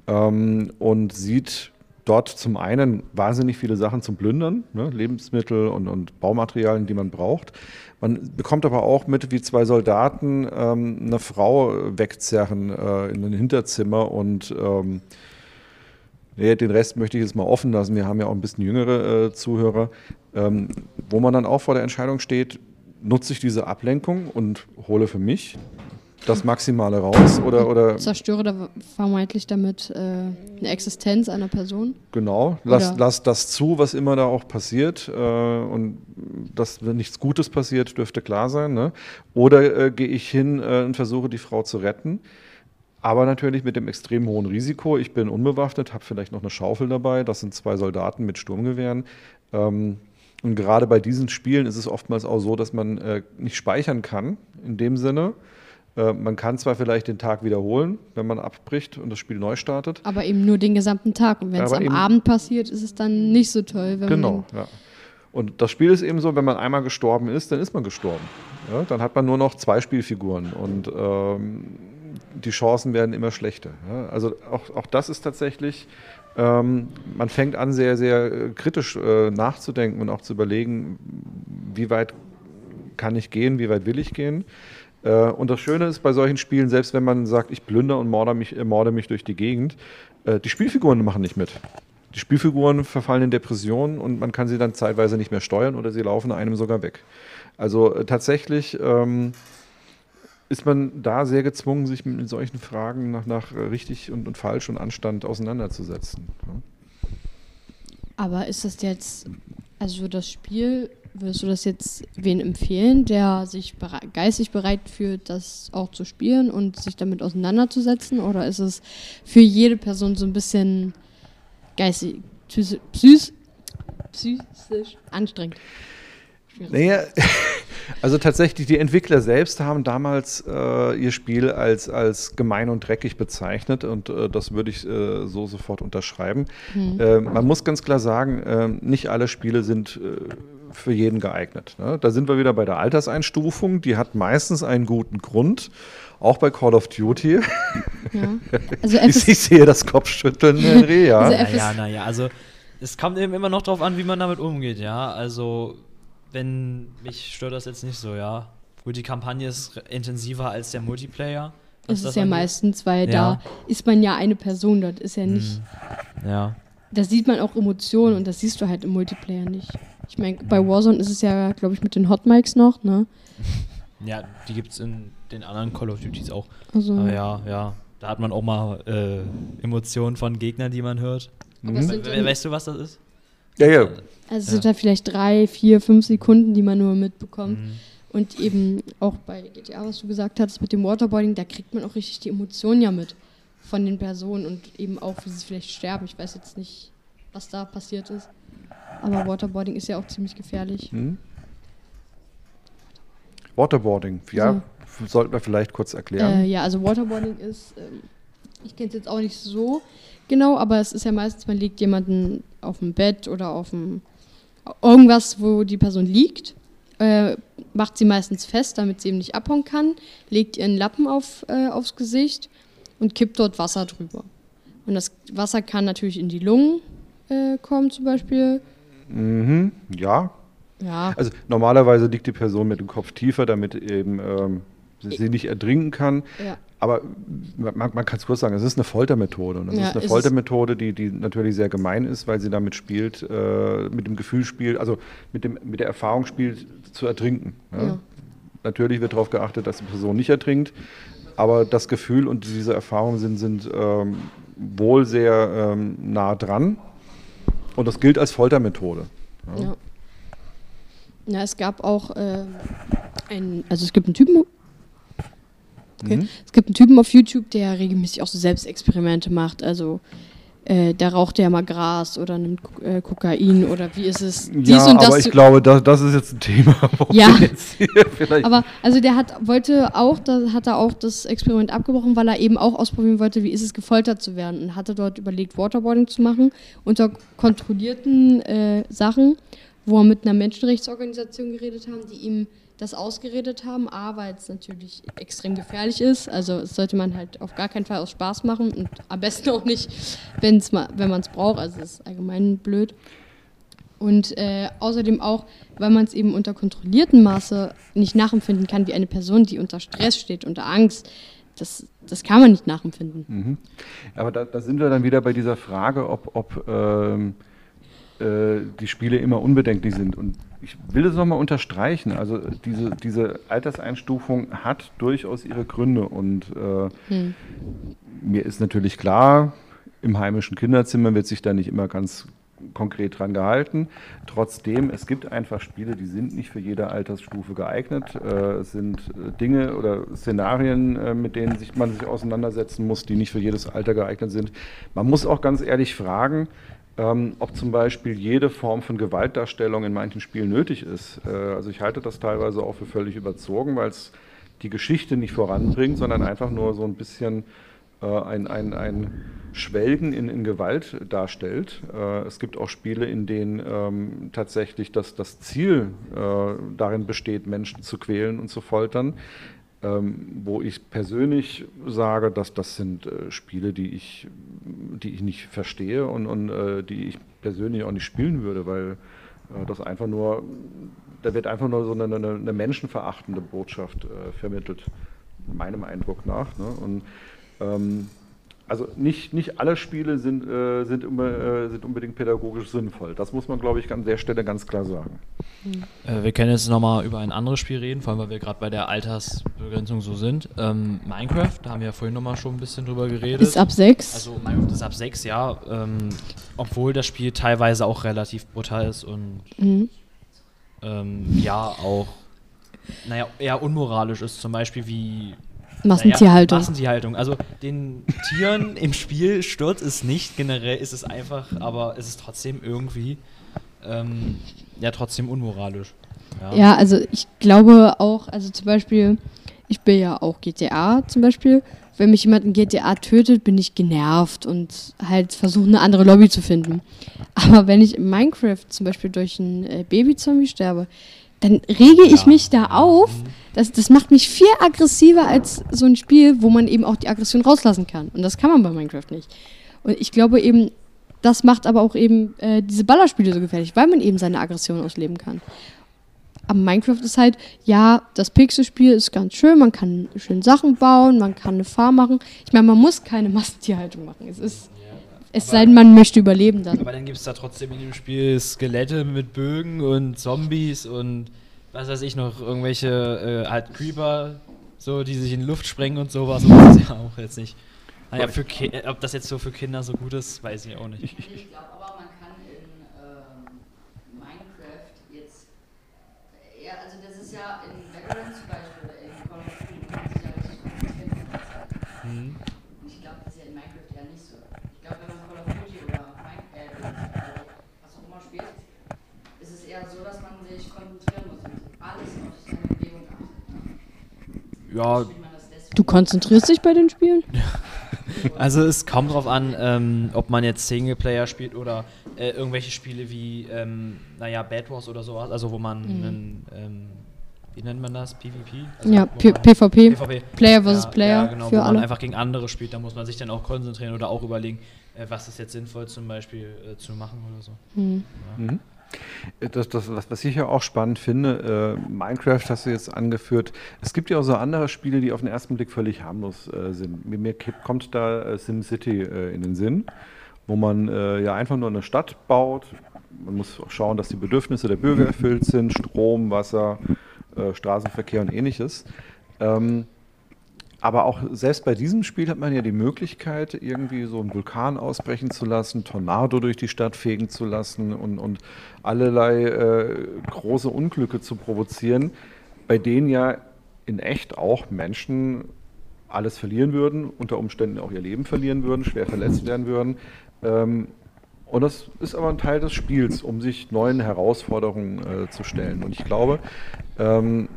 ähm, und sieht dort zum einen wahnsinnig viele Sachen zum Plündern, ne? Lebensmittel und, und, Baumaterialien, die man braucht. Man bekommt aber auch mit, wie zwei Soldaten ähm, eine Frau wegzerren äh, in ein Hinterzimmer und ähm, nee, den Rest möchte ich jetzt mal offen lassen. Wir haben ja auch ein bisschen jüngere äh, Zuhörer, ähm, wo man dann auch vor der Entscheidung steht, nutze ich diese Ablenkung und hole für mich das Maximale raus oder, oder zerstöre da vermeintlich damit äh, eine Existenz einer Person. Genau, lass, lass das zu, was immer da auch passiert äh, und dass nichts Gutes passiert, dürfte klar sein. Ne? Oder äh, gehe ich hin äh, und versuche die Frau zu retten, aber natürlich mit dem extrem hohen Risiko. Ich bin unbewaffnet, habe vielleicht noch eine Schaufel dabei. Das sind zwei Soldaten mit Sturmgewehren. Ähm, und gerade bei diesen Spielen ist es oftmals auch so, dass man äh, nicht speichern kann in dem Sinne. Äh, man kann zwar vielleicht den Tag wiederholen, wenn man abbricht und das Spiel neu startet. Aber eben nur den gesamten Tag. Und wenn es am Abend passiert, ist es dann nicht so toll. genau, ja. Und das Spiel ist eben so, wenn man einmal gestorben ist, dann ist man gestorben. Ja, dann hat man nur noch zwei Spielfiguren und ähm, die Chancen werden immer schlechter. Ja, also auch, auch das ist tatsächlich, ähm, man fängt an, sehr, sehr äh, kritisch äh, nachzudenken und auch zu überlegen, wie weit kann ich gehen, wie weit will ich gehen. Äh, und das Schöne ist bei solchen Spielen, selbst wenn man sagt, ich plündere und morde mich, äh, morde mich durch die Gegend, äh, die Spielfiguren machen nicht mit. Die Spielfiguren verfallen in Depressionen und man kann sie dann zeitweise nicht mehr steuern oder sie laufen einem sogar weg. Also tatsächlich ähm, ist man da sehr gezwungen, sich mit solchen Fragen nach, nach richtig und, und falsch und Anstand auseinanderzusetzen. Ja. Aber ist das jetzt, also das Spiel Würdest du das jetzt wen empfehlen, der sich bere geistig bereit fühlt, das auch zu spielen und sich damit auseinanderzusetzen? Oder ist es für jede Person so ein bisschen geistig, psychisch, psychisch anstrengend? Naja, also tatsächlich, die Entwickler selbst haben damals äh, ihr Spiel als, als gemein und dreckig bezeichnet und äh, das würde ich äh, so sofort unterschreiben. Hm. man muss ganz klar sagen, ähm, nicht alle Spiele sind äh, für jeden geeignet. Ne? Da sind wir wieder bei der Alterseinstufung. Die hat meistens einen guten Grund. Auch bei Call of Duty. Ja. Also ich, ich, sehe das Kopfschütteln, ja. Also naja, naja, also es kommt eben immer noch darauf an, wie man damit umgeht, ja. Also, wenn mich stört das jetzt nicht so, ja. Gut, die Kampagne ist intensiver als der Multiplayer. Das ist ja meistens, weil ja. da ist man ja eine Person, dort ist ja nicht. Mhm. Ja. Da sieht man auch Emotionen und das siehst du halt im Multiplayer nicht. Ich meine, bei Warzone ist es ja, glaube ich, mit den Hot Mics noch, ne? Ja, die gibt es in den anderen Call of Duties auch. Also. Aber ja, ja. Da hat man auch mal äh, Emotionen von Gegnern, die man hört. Mhm. We weißt du, was das ist? Ja, ja. Also es ja. sind da vielleicht drei, vier, fünf Sekunden, die man nur mitbekommt. Mhm. Und eben auch bei GTA, was du gesagt hast, mit dem Waterboarding, da kriegt man auch richtig die Emotionen ja mit von den Personen und eben auch, wie sie vielleicht sterben. Ich weiß jetzt nicht, was da passiert ist. Aber Waterboarding ist ja auch ziemlich gefährlich. Hm? Waterboarding, ja, also, sollten wir vielleicht kurz erklären. Äh, ja, also Waterboarding ist, ähm, ich kenne es jetzt auch nicht so genau, aber es ist ja meistens, man legt jemanden auf dem Bett oder auf dem irgendwas, wo die Person liegt, äh, macht sie meistens fest, damit sie eben nicht abhauen kann, legt ihren Lappen auf, äh, aufs Gesicht und kippt dort Wasser drüber. Und das Wasser kann natürlich in die Lungen äh, kommen zum Beispiel Mhm, ja. Ja. Also normalerweise liegt die Person mit dem Kopf tiefer, damit eben ähm, sie, sie nicht ertrinken kann. Ja. Aber man, man kann es kurz sagen, es ist eine Foltermethode. Und das Ja, ist eine ist es. Foltermethode, die, die natürlich sehr gemein ist, weil sie damit spielt, äh, mit dem Gefühl spielt, also mit, dem, mit der Erfahrung spielt, zu ertrinken. Ja? Ja. Natürlich wird darauf geachtet, dass die Person nicht ertrinkt, aber das Gefühl und diese Erfahrungen sind, sind ähm, wohl sehr ähm, nah dran. Und das gilt als Foltermethode. Ja. Ja, es gab auch äh, einen, also es gibt einen Typen, okay. Mhm. es gibt einen Typen auf YouTube, der regelmäßig auch so Selbstexperimente macht. Also äh, da raucht er mal Gras oder nimmt äh, Kokain oder wie ist es? Ja, aber ich glaube, das, das ist jetzt ein Thema, Ja. Aber also der hat wollte auch, da hat er auch das Experiment abgebrochen, weil er eben auch ausprobieren wollte, wie ist es gefoltert zu werden und hatte dort überlegt, Waterboarding zu machen unter kontrollierten äh, Sachen, wo er mit einer Menschenrechtsorganisation geredet haben, die ihm das ausgeredet haben. A, weil es natürlich extrem gefährlich ist. Also es sollte man halt auf gar keinen Fall aus Spaß machen und am besten auch nicht, wenn's mal, wenn man es braucht. Also es ist allgemein blöd. Und äh, außerdem auch, weil man es eben unter kontrolliertem Maße nicht nachempfinden kann, wie eine Person, die unter Stress steht, unter Angst. Das, das kann man nicht nachempfinden. Mhm. Aber da, da sind wir dann wieder bei dieser Frage, ob, ob ähm, äh, die Spiele immer unbedenklich sind. Und ich will es nochmal unterstreichen. Also diese, diese Alterseinstufung hat durchaus ihre Gründe. Und äh, Hm. mir ist natürlich klar, im heimischen Kinderzimmer wird sich da nicht immer ganz konkret dran gehalten. Trotzdem, es gibt einfach Spiele, die sind nicht für jede Altersstufe geeignet. Äh, es sind äh, Dinge oder Szenarien, mit denen sich, man sich auseinandersetzen muss, die nicht für jedes Alter geeignet sind. Man muss auch ganz ehrlich fragen, ähm, ob zum Beispiel jede Form von Gewaltdarstellung in manchen Spielen nötig ist. Äh, also ich halte das teilweise auch für völlig überzogen, weil es die Geschichte nicht voranbringt, sondern einfach nur so ein bisschen äh, ein, ein, ein Schwelgen in, in Gewalt darstellt. Äh, es gibt auch Spiele, in denen ähm, tatsächlich das, das Ziel äh, darin besteht, Menschen zu quälen und zu foltern. Ähm, wo ich persönlich sage, dass das sind äh, Spiele, die ich, die ich nicht verstehe und, und äh, die ich persönlich auch nicht spielen würde, weil äh, das einfach nur, da wird einfach nur so eine, eine, eine menschenverachtende Botschaft äh, vermittelt, meinem Eindruck nach. Ne? Und ähm, also nicht, nicht alle Spiele sind, äh, sind, immer, äh, sind unbedingt pädagogisch sinnvoll. Das muss man, glaube ich, an der Stelle ganz klar sagen. Äh, wir können jetzt nochmal über ein anderes Spiel reden, vor allem weil wir gerade bei der Altersbegrenzung so sind. Ähm, Minecraft, da haben wir ja vorhin nochmal schon ein bisschen drüber geredet. Ist ab sechs. Also Minecraft ist ab 6, ja. Ähm, obwohl das Spiel teilweise auch relativ brutal ist und Mhm. ähm, ja auch, naja, eher unmoralisch ist. Zum Beispiel wie Massentierhaltung. Naja, Massentierhaltung. Also den Tieren im Spiel stört es nicht. Generell ist es einfach, aber es ist trotzdem irgendwie ähm, ja trotzdem unmoralisch. Ja, also ich glaube auch, also zum Beispiel, ich bin ja auch GTA zum Beispiel. Wenn mich jemand in GTA tötet, bin ich genervt und halt versuche eine andere Lobby zu finden. Aber wenn ich in Minecraft zum Beispiel durch einen äh, Babyzombie sterbe, dann rege ich Ja. mich da auf. Das, das macht mich viel aggressiver als so ein Spiel, wo man eben auch die Aggression rauslassen kann. Und das kann man bei Minecraft nicht. Und ich glaube eben, das macht aber auch eben äh, diese Ballerspiele so gefährlich, weil man eben seine Aggression ausleben kann. Aber Minecraft ist halt, ja, das Pixelspiel ist ganz schön, man kann schön Sachen bauen, man kann eine Farm machen. Ich meine, man muss keine Massentierhaltung machen. Es ist, es sei denn, man möchte überleben dann. Aber dann gibt es da trotzdem in dem Spiel Skelette mit Bögen und Zombies und was weiß ich noch, irgendwelche äh, halt Creeper, so, die sich in Luft sprengen und sowas. Und das ist ja auch jetzt nicht. Naja, für Ki ob das jetzt so für Kinder so gut ist, weiß ich auch nicht. Ich glaube aber, man kann in ähm, Minecraft jetzt, ja, also das ist ja in Valorant zum Beispiel oder in Call of Duty, kann man sich ja richtig konzentrieren. Mhm. Und ich glaube, das ist ja in Minecraft ja nicht so. Ich glaube, wenn man Call of Duty oder Mine- äh, oder was auch immer spielt, ist es eher so, dass man sich konzentrieren muss und alles auf seine Umgebung achtet. Ja, man? Du konzentrierst dich bei den Spielen? Also es kommt drauf an, ähm, ob man jetzt Singleplayer spielt oder äh, irgendwelche Spiele wie, ähm, naja, Bad Wars oder sowas, also wo man einen, ähm, wie nennt man das, PvP? Also Ja, wo P man- PvP, PvP. Player versus Ja, Player ja, genau, wo für man alle. einfach gegen andere spielt, da muss man sich dann auch konzentrieren oder auch überlegen, äh, was ist jetzt sinnvoll zum Beispiel äh, zu machen oder so. Hm. Mhm. Das, das, was, ich ja auch spannend finde, äh, Minecraft hast du jetzt angeführt. Es gibt ja auch so andere Spiele, die auf den ersten Blick völlig harmlos äh, sind. Mir, mir kommt da äh, SimCity äh, in den Sinn, wo man äh, ja einfach nur eine Stadt baut. Man muss auch schauen, dass die Bedürfnisse der Bürger erfüllt sind: Strom, Wasser, äh, Straßenverkehr und ähnliches. Ähm, aber auch selbst bei diesem Spiel hat man ja die Möglichkeit, irgendwie so einen Vulkan ausbrechen zu lassen, Tornado durch die Stadt fegen zu lassen und, und allerlei äh, große Unglücke zu provozieren, bei denen ja in echt auch Menschen alles verlieren würden, unter Umständen auch ihr Leben verlieren würden, schwer verletzt werden würden. Ähm, und das ist aber ein Teil des Spiels, um sich neuen Herausforderungen äh, zu stellen. Und ich glaube, ähm,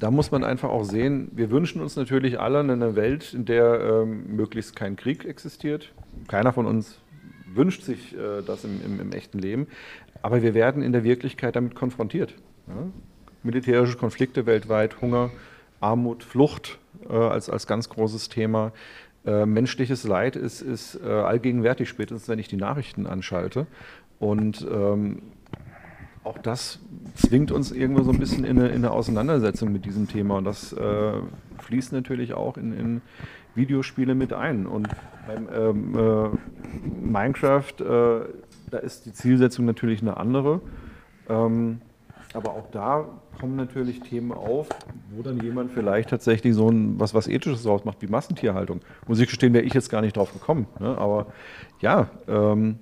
da muss man einfach auch sehen, wir wünschen uns natürlich alle eine Welt, in der ähm, möglichst kein Krieg existiert. Keiner von uns wünscht sich äh, das im, im, im echten Leben. Aber wir werden in der Wirklichkeit damit konfrontiert. Ja? Militärische Konflikte weltweit, Hunger, Armut, Flucht äh, als, als ganz großes Thema. Äh, menschliches Leid ist, ist äh, allgegenwärtig, spätestens wenn ich die Nachrichten anschalte. Und ähm, auch das zwingt uns irgendwo so ein bisschen in eine, in eine Auseinandersetzung mit diesem Thema. Und das äh, fließt natürlich auch in, in Videospiele mit ein. Und beim ähm, äh, Minecraft, äh, da ist die Zielsetzung natürlich eine andere. Ähm, aber auch da kommen natürlich Themen auf, wo dann jemand vielleicht tatsächlich so ein, was, was Ethisches draus macht, wie Massentierhaltung. Muss ich gestehen, wäre ich jetzt gar nicht drauf gekommen. Ne? Aber ja, ähm,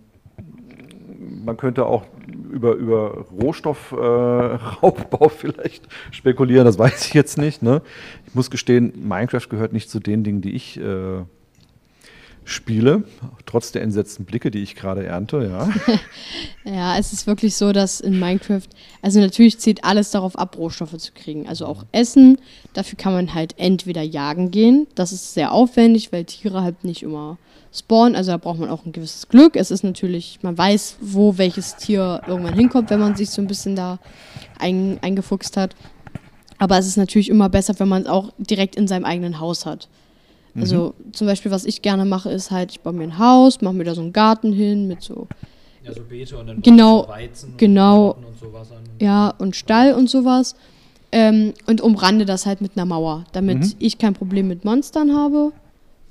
man könnte auch über, über Rohstoffraubbau vielleicht spekulieren, das weiß ich jetzt nicht. Ne? Ich muss gestehen, Minecraft gehört nicht zu den Dingen, die ich äh, spiele, trotz der entsetzten Blicke, die ich gerade ernte. Ja. Ja, es ist wirklich so, dass in Minecraft, also natürlich zählt alles darauf ab, Rohstoffe zu kriegen. Also auch Essen. Dafür kann man halt entweder jagen gehen. Das ist sehr aufwendig, weil Tiere halt nicht immer spawnen. Also da braucht man auch ein gewisses Glück. Es ist natürlich, man weiß, wo welches Tier irgendwann hinkommt, wenn man sich so ein bisschen da ein, eingefuchst hat. Aber es ist natürlich immer besser, wenn man es auch direkt in seinem eigenen Haus hat. Also zum Beispiel, was ich gerne mache, ist halt, ich baue mir ein Haus, mache mir da so einen Garten hin mit so Ja, so Beete und dann Genau, so Weizen genau. und, und sowas an. ja, und Stall und sowas. Ähm, und umrande das halt mit einer Mauer, damit Mhm. ich kein Problem mit Monstern habe.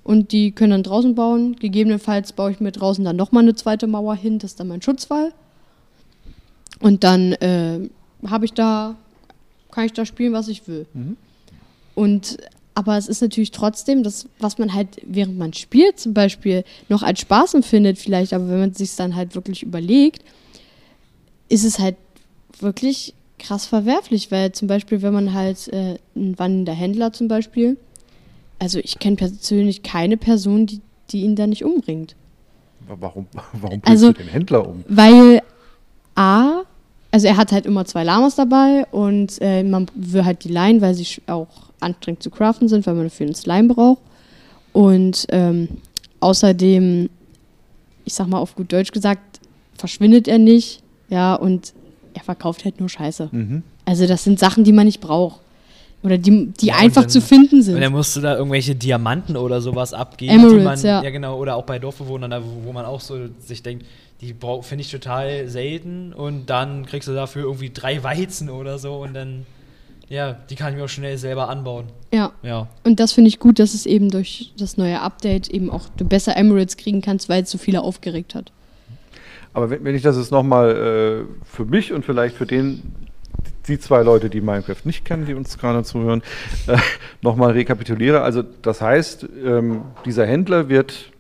Und die können dann draußen bauen. Gegebenenfalls baue ich mir draußen dann nochmal eine zweite Mauer hin, das ist dann mein Schutzwall. Und dann äh, habe ich da, kann ich da spielen, was ich will. Mhm. Und aber es ist natürlich trotzdem das, was man halt, während man spielt, zum Beispiel noch als Spaß empfindet, vielleicht, aber wenn man sich dann halt wirklich überlegt, ist es halt wirklich krass verwerflich, weil zum Beispiel, wenn man halt äh, ein wandelnder Händler zum Beispiel, also ich kenne persönlich keine Person, die, die ihn da nicht umbringt. Warum, warum bringst Also- du den Händler um? Weil A, also er hat halt immer zwei Lamas dabei und äh, man will halt die leihen, weil sie auch anstrengend zu craften sind, weil man dafür einen Slime braucht. Und ähm, außerdem, ich sag mal auf gut Deutsch gesagt, verschwindet er nicht. Ja, und er verkauft halt nur Scheiße. Mhm. Also das sind Sachen, die man nicht braucht. Oder die, die Ja, einfach dann- zu finden Und dann sind. musst du da irgendwelche Diamanten oder sowas abgeben. Emeralds, die man, ja. genau. Oder auch bei Dorfbewohnern, da, wo, wo man auch so sich denkt, die finde ich total selten. Und dann kriegst du dafür irgendwie drei Weizen oder so. Und dann, ja, die kann ich mir auch schnell selber anbauen. Ja, Ja. und das finde ich gut, dass es eben durch das neue Update eben auch du besser Emeralds kriegen kannst, weil es so viele aufgeregt hat. Aber wenn, wenn ich das jetzt nochmal äh, für mich und vielleicht für den, die zwei Leute, die Minecraft nicht kennen, die uns gerade zuhören, äh, nochmal rekapituliere. Also das heißt, ähm, dieser Händler wird...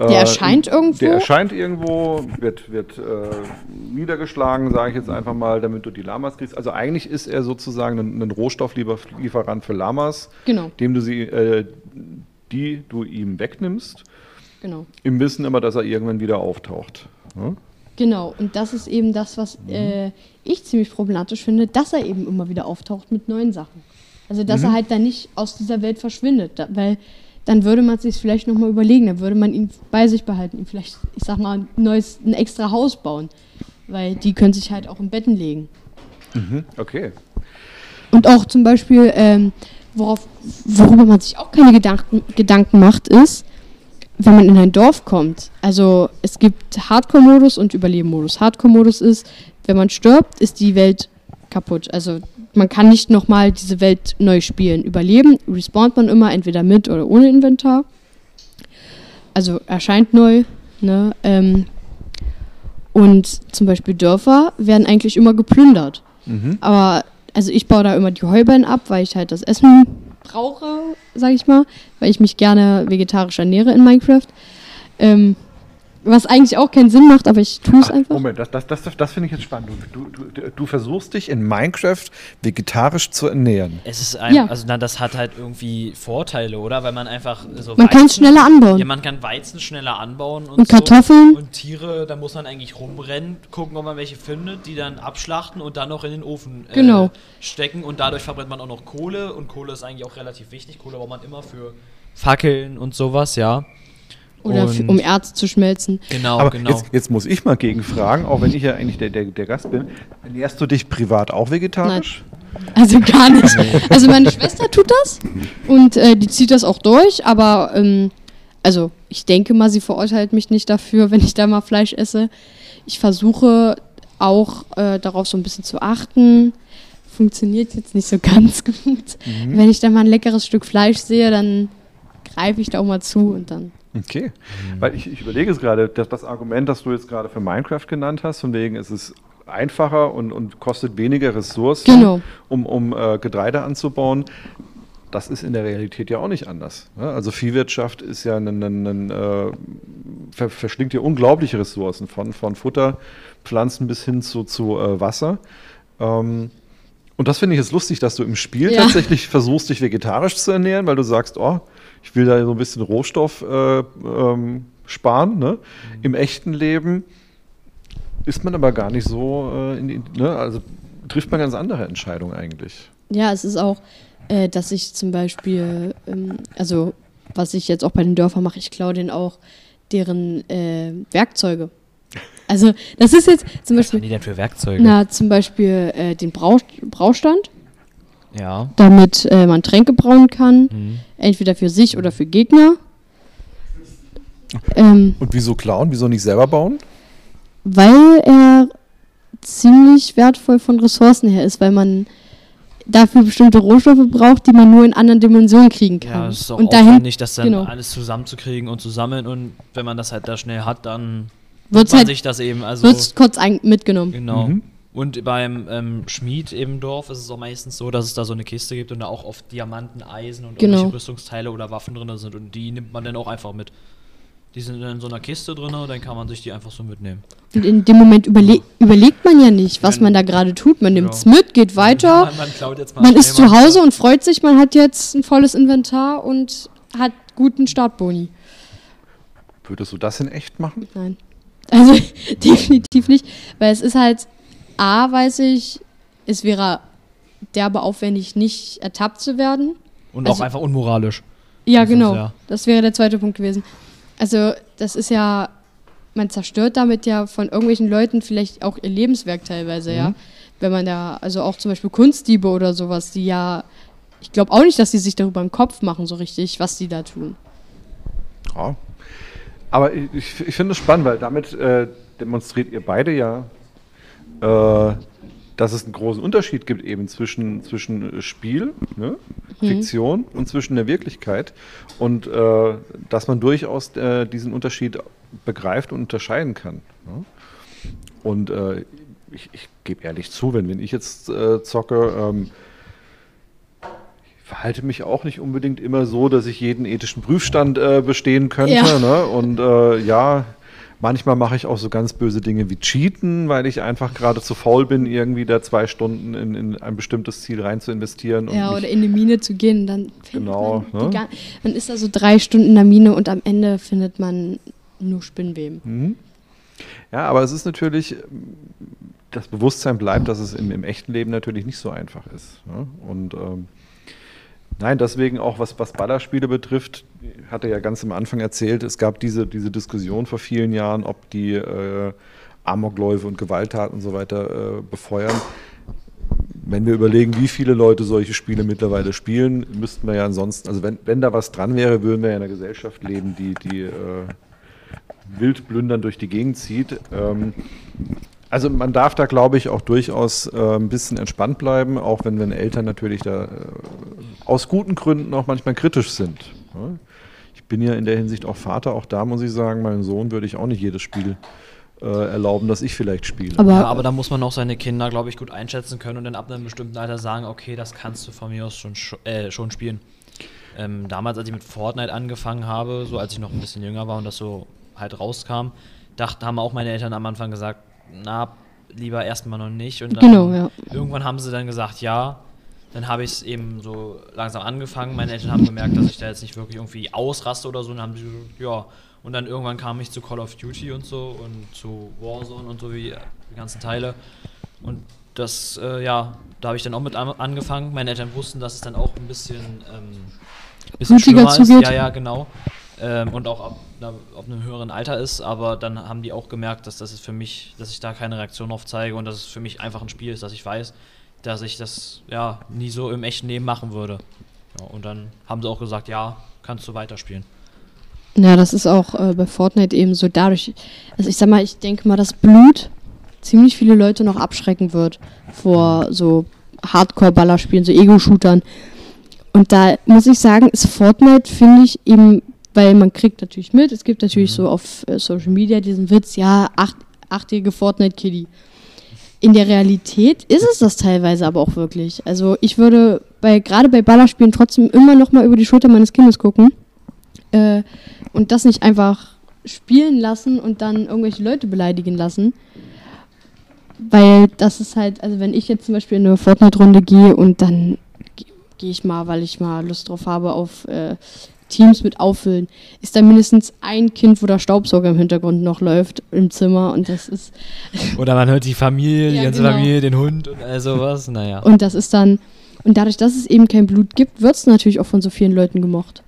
äh, Der erscheint irgendwo? Der erscheint irgendwo, wird, wird äh, niedergeschlagen, sage ich jetzt einfach mal, damit du die Lamas kriegst. Also eigentlich ist er sozusagen ein, ein Rohstofflieferant für Lamas, Genau, dem du sie, äh, die du ihm wegnimmst, genau. im Wissen immer, dass er irgendwann wieder auftaucht. Ja? Genau, und das ist eben das, was äh, ich ziemlich problematisch finde, dass er eben immer wieder auftaucht mit neuen Sachen. Also, dass er halt dann nicht aus dieser Welt verschwindet, da, weil dann würde man sich vielleicht nochmal überlegen, dann würde man ihn bei sich behalten, ihm vielleicht, ich sag mal, ein neues, ein extra Haus bauen, weil die können sich halt auch im Betten legen. Mhm, okay. Und auch zum Beispiel, ähm, worauf, worüber man sich auch keine Gedanken, Gedanken macht, ist, wenn man in ein Dorf kommt, also es gibt Hardcore-Modus und Überleben-Modus. Hardcore-Modus ist, wenn man stirbt, ist die Welt kaputt. Also man kann nicht nochmal diese Welt neu spielen. Überleben respawnt man immer entweder mit oder ohne Inventar. Also erscheint neu. Ne? Ähm, und zum Beispiel Dörfer werden eigentlich immer geplündert. Mhm. Aber also ich baue da immer die Heuballen ab, weil ich halt das Essen brauche, sag ich mal, weil ich mich gerne vegetarisch ernähre in Minecraft. Ähm, was eigentlich auch keinen Sinn macht, aber ich tue es Ach, einfach. Moment, das, das, das, das finde ich jetzt spannend. Du, du, du, du versuchst dich in Minecraft vegetarisch zu ernähren. Es ist ein, Ja. also na, das hat halt irgendwie Vorteile, oder? Weil man einfach so Man kann es schneller anbauen. Ja, man kann Weizen schneller anbauen und, Und so. Kartoffeln. Und Tiere, da muss man eigentlich rumrennen, gucken, ob man welche findet, die dann abschlachten und dann noch in den Ofen äh, Genau. stecken. Und dadurch verbrennt man auch noch Kohle. Und Kohle ist eigentlich auch relativ wichtig. Kohle braucht man immer für Fackeln und sowas, ja. Oder f- Und- um Erz zu schmelzen. Genau, Aber genau. jetzt, jetzt muss ich mal gegenfragen, auch wenn ich ja eigentlich der, der, der Gast bin. Ernährst du dich privat auch vegetarisch? Also gar nicht. Also meine Schwester tut das und äh, die zieht das auch durch, aber ähm, also ich denke mal, sie verurteilt mich nicht dafür, wenn ich da mal Fleisch esse. Ich versuche auch äh, darauf so ein bisschen zu achten. Funktioniert jetzt nicht so ganz gut. Mhm. Wenn ich da mal ein leckeres Stück Fleisch sehe, dann greife ich da auch mal zu und dann. Okay. Weil ich, ich überlege es gerade, dass das Argument, das du jetzt gerade für Minecraft genannt hast, von wegen es ist einfacher und, und kostet weniger Ressourcen, Genau. um, um äh, Getreide anzubauen. Das ist in der Realität ja auch nicht anders. Ne? Also Viehwirtschaft ist ja ein, ein, ein, äh, ver, verschlingt ja unglaubliche Ressourcen von, von Futter, Pflanzen bis hin zu, zu äh, Wasser. Ähm, und das finde ich jetzt lustig, dass du im Spiel Ja. tatsächlich versuchst, dich vegetarisch zu ernähren, weil du sagst, oh, ich will da so ein bisschen Rohstoff äh, ähm, sparen. Ne? Im echten Leben ist man aber gar nicht so, äh, in die, ne? also trifft man ganz andere Entscheidungen eigentlich. Ja, es ist auch, äh, dass ich zum Beispiel, ähm, also was ich jetzt auch bei den Dörfern mache, ich klaue denen auch deren äh, Werkzeuge. Also das ist jetzt zum Was haben Beispiel, die denn für Werkzeuge? na zum Beispiel äh, den Brau Braustand, Ja. damit äh, man Tränke brauen kann, Mhm. entweder für sich oder für Gegner. Ähm, Und wieso klauen? Wieso nicht selber bauen? weil er ziemlich wertvoll von Ressourcen her ist, weil man dafür bestimmte Rohstoffe braucht, die man nur in anderen Dimensionen kriegen kann. Ja, es ist auch und dahin aufwendig, das dann genau. alles zusammenzukriegen und zu sammeln. Und wenn man das halt da schnell hat, dann wird's man halt sich das eben. Also wird's kurz ein mitgenommen. Genau. Mhm. Und beim ähm, Schmied im Dorf ist es auch meistens so, dass es da so eine Kiste gibt und da auch oft Diamanten, Eisen und Genau. irgendwelche Rüstungsteile oder Waffen drin sind und die nimmt man dann auch einfach mit. Die sind dann in so einer Kiste drin und dann kann man sich die einfach so mitnehmen. Und in dem Moment überle überlegt man ja nicht, was man da gerade tut. Man nimmt es Genau. mit, geht weiter. Man, man klaut jetzt mal Man ist zu Hause und freut sich, man hat jetzt ein volles Inventar und hat guten Startboni. Würdest du das in echt machen? Nein. Also definitiv nicht. Weil es ist halt, A, weiß ich, es wäre derbe aufwendig, nicht ertappt zu werden. Und also- auch einfach unmoralisch. Ja, Das ist genau. ja- Das wäre der zweite Punkt gewesen. Also, das ist ja, man zerstört damit ja von irgendwelchen Leuten vielleicht auch ihr Lebenswerk teilweise, ja. Wenn man da, also auch zum Beispiel Kunstdiebe oder sowas, die ja, ich glaube auch nicht, dass die sich darüber im Kopf machen, so richtig, was die da tun. Ja. Aber ich, ich, ich finde es spannend, weil damit äh, demonstriert ihr beide ja, äh, dass es einen großen Unterschied gibt eben zwischen, zwischen Spiel, ne, Fiktion und zwischen der Wirklichkeit. Und äh, dass man durchaus äh, diesen Unterschied begreift und unterscheiden kann. Ne? Und äh, ich, ich gebe ehrlich zu, wenn, wenn ich jetzt äh, zocke, ähm, ich verhalte mich auch nicht unbedingt immer so, dass ich jeden ethischen Prüfstand äh, bestehen könnte. Ja. Ne? Und äh, ja, manchmal mache ich auch so ganz böse Dinge wie Cheaten, weil ich einfach gerade zu faul bin, irgendwie da zwei Stunden in, in ein bestimmtes Ziel rein zu investieren. Ja, oder in eine Mine zu gehen, dann Genau, man, ne? man ist da so drei Stunden in der Mine und am Ende findet man nur Spinnweben. Mhm. Ja, aber es ist natürlich, das Bewusstsein bleibt, dass es im, im echten Leben natürlich nicht so einfach ist. Ne? Und ähm, nein, deswegen auch, was, was Ballerspiele betrifft, hatte ja ganz am Anfang erzählt, es gab diese, diese Diskussion vor vielen Jahren, ob die äh, Amokläufe und Gewalttaten und so weiter äh, befeuern. wenn wir überlegen, wie viele Leute solche Spiele mittlerweile spielen, müssten wir ja ansonsten, also wenn, wenn da was dran wäre, würden wir ja in einer Gesellschaft leben, die, die äh, wild plündern durch die Gegend zieht. Ähm, also man darf da, glaube ich, auch durchaus äh, ein bisschen entspannt bleiben, auch wenn, wenn Eltern natürlich da äh, aus guten Gründen auch manchmal kritisch sind. Ne? Ich bin ja in der Hinsicht auch Vater, auch da muss ich sagen, meinem Sohn würde ich auch nicht jedes Spiel äh, erlauben, dass ich vielleicht spiele. Aber, Ja, aber da muss man auch seine Kinder, glaube ich, gut einschätzen können und dann ab einem bestimmten Alter sagen, okay, das kannst du von mir aus schon, sch- äh, schon spielen. Ähm, damals, als ich mit Fortnite angefangen habe, so als ich noch ein bisschen jünger war und das so halt rauskam, dachten, haben auch meine Eltern am Anfang gesagt, na, lieber erstmal noch nicht. Und dann Genau, ja. irgendwann haben sie dann gesagt, ja. Dann habe ich es eben so langsam angefangen. Meine Eltern haben gemerkt, dass ich da jetzt nicht wirklich irgendwie ausraste oder so. Und dann haben sie gesagt, ja. Und dann irgendwann kam ich zu Call of Duty und so und zu Warzone und so wie die ganzen Teile. Und das, äh, ja, da habe ich dann auch mit an angefangen. Meine Eltern wussten, dass es dann auch ein bisschen, ähm, bisschen Blutiger schlimmer ist. zugeht. Ja, ja, genau. Ähm, und auch ab, na, ab einem höheren Alter ist. Aber dann haben die auch gemerkt, dass das ist für mich, dass ich da keine Reaktion auf zeige und dass es für mich einfach ein Spiel ist, dass ich weiß, dass ich das ja nie so im echten Leben machen würde. Ja, und dann haben sie auch gesagt, ja, kannst du weiterspielen. Ja, das ist auch äh, bei Fortnite eben so dadurch. Also ich sag mal, ich denke mal, dass Blut ziemlich viele Leute noch abschrecken wird vor so Hardcore-Ballerspielen, so Ego-Shootern. Und da muss ich sagen, ist Fortnite, finde ich, eben, weil man kriegt natürlich mit, es gibt natürlich so auf äh, Social Media diesen Witz, ja, acht, achtjährige Fortnite-Kiddie. In der Realität ist es das teilweise aber auch wirklich. Also ich würde bei gerade bei Ballerspielen trotzdem immer noch mal über die Schulter meines Kindes gucken äh, und das nicht einfach spielen lassen und dann irgendwelche Leute beleidigen lassen. Weil das ist halt, also wenn ich jetzt zum Beispiel in eine Fortnite-Runde gehe und dann ge- gehe ich mal, weil ich mal Lust drauf habe, auf äh, Teams mit auffüllen, ist da mindestens ein Kind, wo der Staubsauger im Hintergrund noch läuft im Zimmer und das ist Oder man hört die Familie, die Ja, ganze genau. Familie, den Hund und all sowas. Naja. und das ist dann und dadurch, dass es eben kein Blut gibt, wird es natürlich auch von so vielen Leuten gemocht.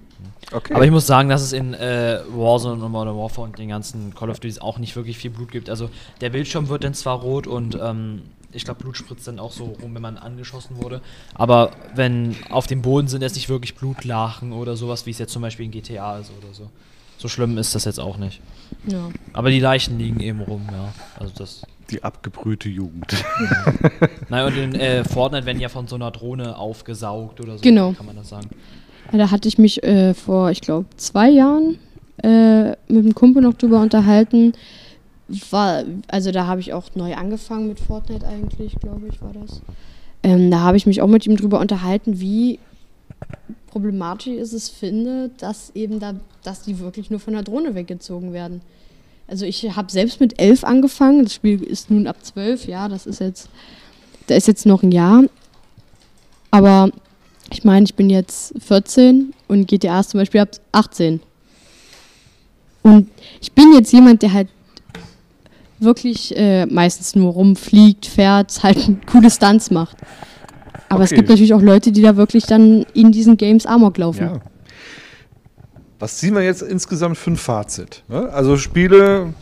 Okay. Aber ich muss sagen, dass es in äh, Warzone und Modern Warfare und den ganzen Call of Duty auch nicht wirklich viel Blut gibt. Also der Bildschirm wird dann zwar rot und ähm, ich glaube, Blut spritzt dann auch so rum, wenn man angeschossen wurde. Aber wenn auf dem Boden sind jetzt nicht wirklich Blutlachen oder sowas, wie es jetzt zum Beispiel in GTA ist oder so. So schlimm ist das jetzt auch nicht. Ja. Aber die Leichen liegen eben rum, ja. Also das. die abgebrühte Jugend. Naja, und in äh, Fortnite werden ja von so einer Drohne aufgesaugt oder so, Genau. kann man das sagen. Ja, Da hatte ich mich äh, vor, ich glaube, zwei Jahren äh, mit einem Kumpel noch drüber unterhalten. War, also da habe ich auch neu angefangen mit Fortnite eigentlich, glaube ich, war das. Ähm, da habe ich mich auch mit ihm drüber unterhalten, wie problematisch ist es finde, dass eben da, dass die wirklich nur von der Drohne weggezogen werden. Also ich habe selbst mit elf angefangen, das Spiel ist nun ab zwölf, ja, das ist jetzt, da ist jetzt noch ein Jahr. Aber ich meine, ich bin jetzt 14 und GTA ist zum Beispiel ab 18. Und ich bin jetzt jemand, der halt wirklich äh, meistens nur rumfliegt, fährt, halt coole Stunts macht. Aber es Okay. gibt natürlich auch Leute, die da wirklich dann in diesen Games Amok laufen. Ja. Was ziehen wir jetzt insgesamt für ein Fazit? ne? Also Spiele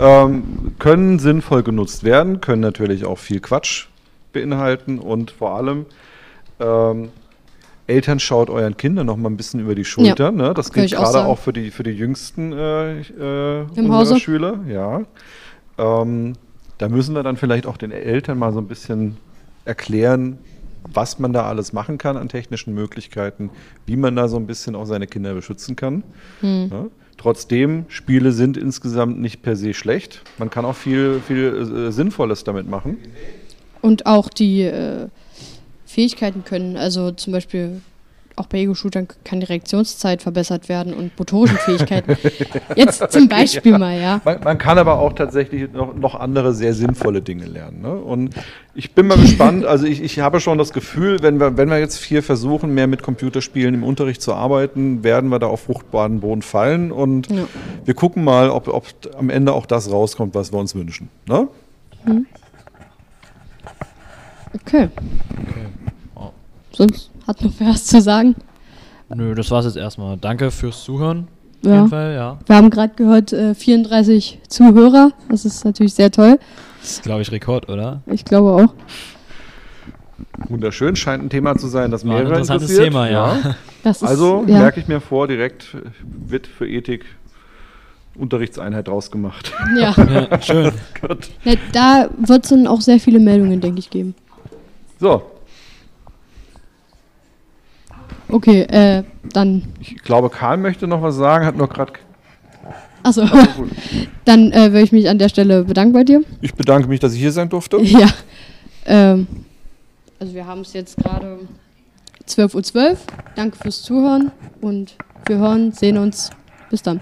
ähm, können sinnvoll genutzt werden, können natürlich auch viel Quatsch beinhalten und vor allem ähm, Eltern schaut euren Kindern noch mal ein bisschen über die Schulter. Ne? Das gilt auch gerade sagen. auch für die, für die jüngsten äh, äh. Schüler. Ja. Ähm, da müssen wir dann vielleicht auch den Eltern mal so ein bisschen erklären, was man da alles machen kann an technischen Möglichkeiten, wie man da so ein bisschen auch seine Kinder beschützen kann. Hm. Ja. Trotzdem, Spiele sind insgesamt nicht per se schlecht. Man kann auch viel, viel äh, Sinnvolles damit machen. Und auch die äh, Fähigkeiten können, also zum Beispiel auch bei Ego-Shootern kann die Reaktionszeit verbessert werden und motorischen Fähigkeiten. Jetzt zum Beispiel mal, ja. Man, man kann aber auch tatsächlich noch, noch andere sehr sinnvolle Dinge lernen. Ne? Und ich bin mal gespannt, also ich, ich habe schon das Gefühl, wenn wir, wenn wir jetzt hier versuchen, mehr mit Computerspielen im Unterricht zu arbeiten, werden wir da auf fruchtbaren Boden fallen und Ja. wir gucken mal, ob, ob am Ende auch das rauskommt, was wir uns wünschen. Ne? Okay. Oh. Sonst hat noch wer was zu sagen? Nö, das war's jetzt erstmal. Danke fürs Zuhören. Auf Ja. jeden Fall, ja. Wir haben gerade gehört, äh, 34 Zuhörer. Das ist natürlich sehr toll. Das ist, glaube ich, Rekord, oder? Ich glaube auch. Wunderschön, scheint ein Thema zu sein, das mehrere interessantes interessiert. Thema, ja. Das ist, Also ja, merke ich mir vor, direkt äh, wird für Ethik Unterrichtseinheit draus gemacht. ja. ja, schön. Gut. Da wird es dann auch sehr viele Meldungen, denke ich, geben. So, Okay, äh, dann. ich glaube, Karl möchte noch was sagen, hat nur gerade. Achso, dann äh, würde ich mich an der Stelle bedanken bei dir. Ich bedanke mich, dass ich hier sein durfte. Ja. Ähm, also wir haben es jetzt gerade 12.12 Uhr. Danke fürs Zuhören und wir hören, sehen uns. Bis dann.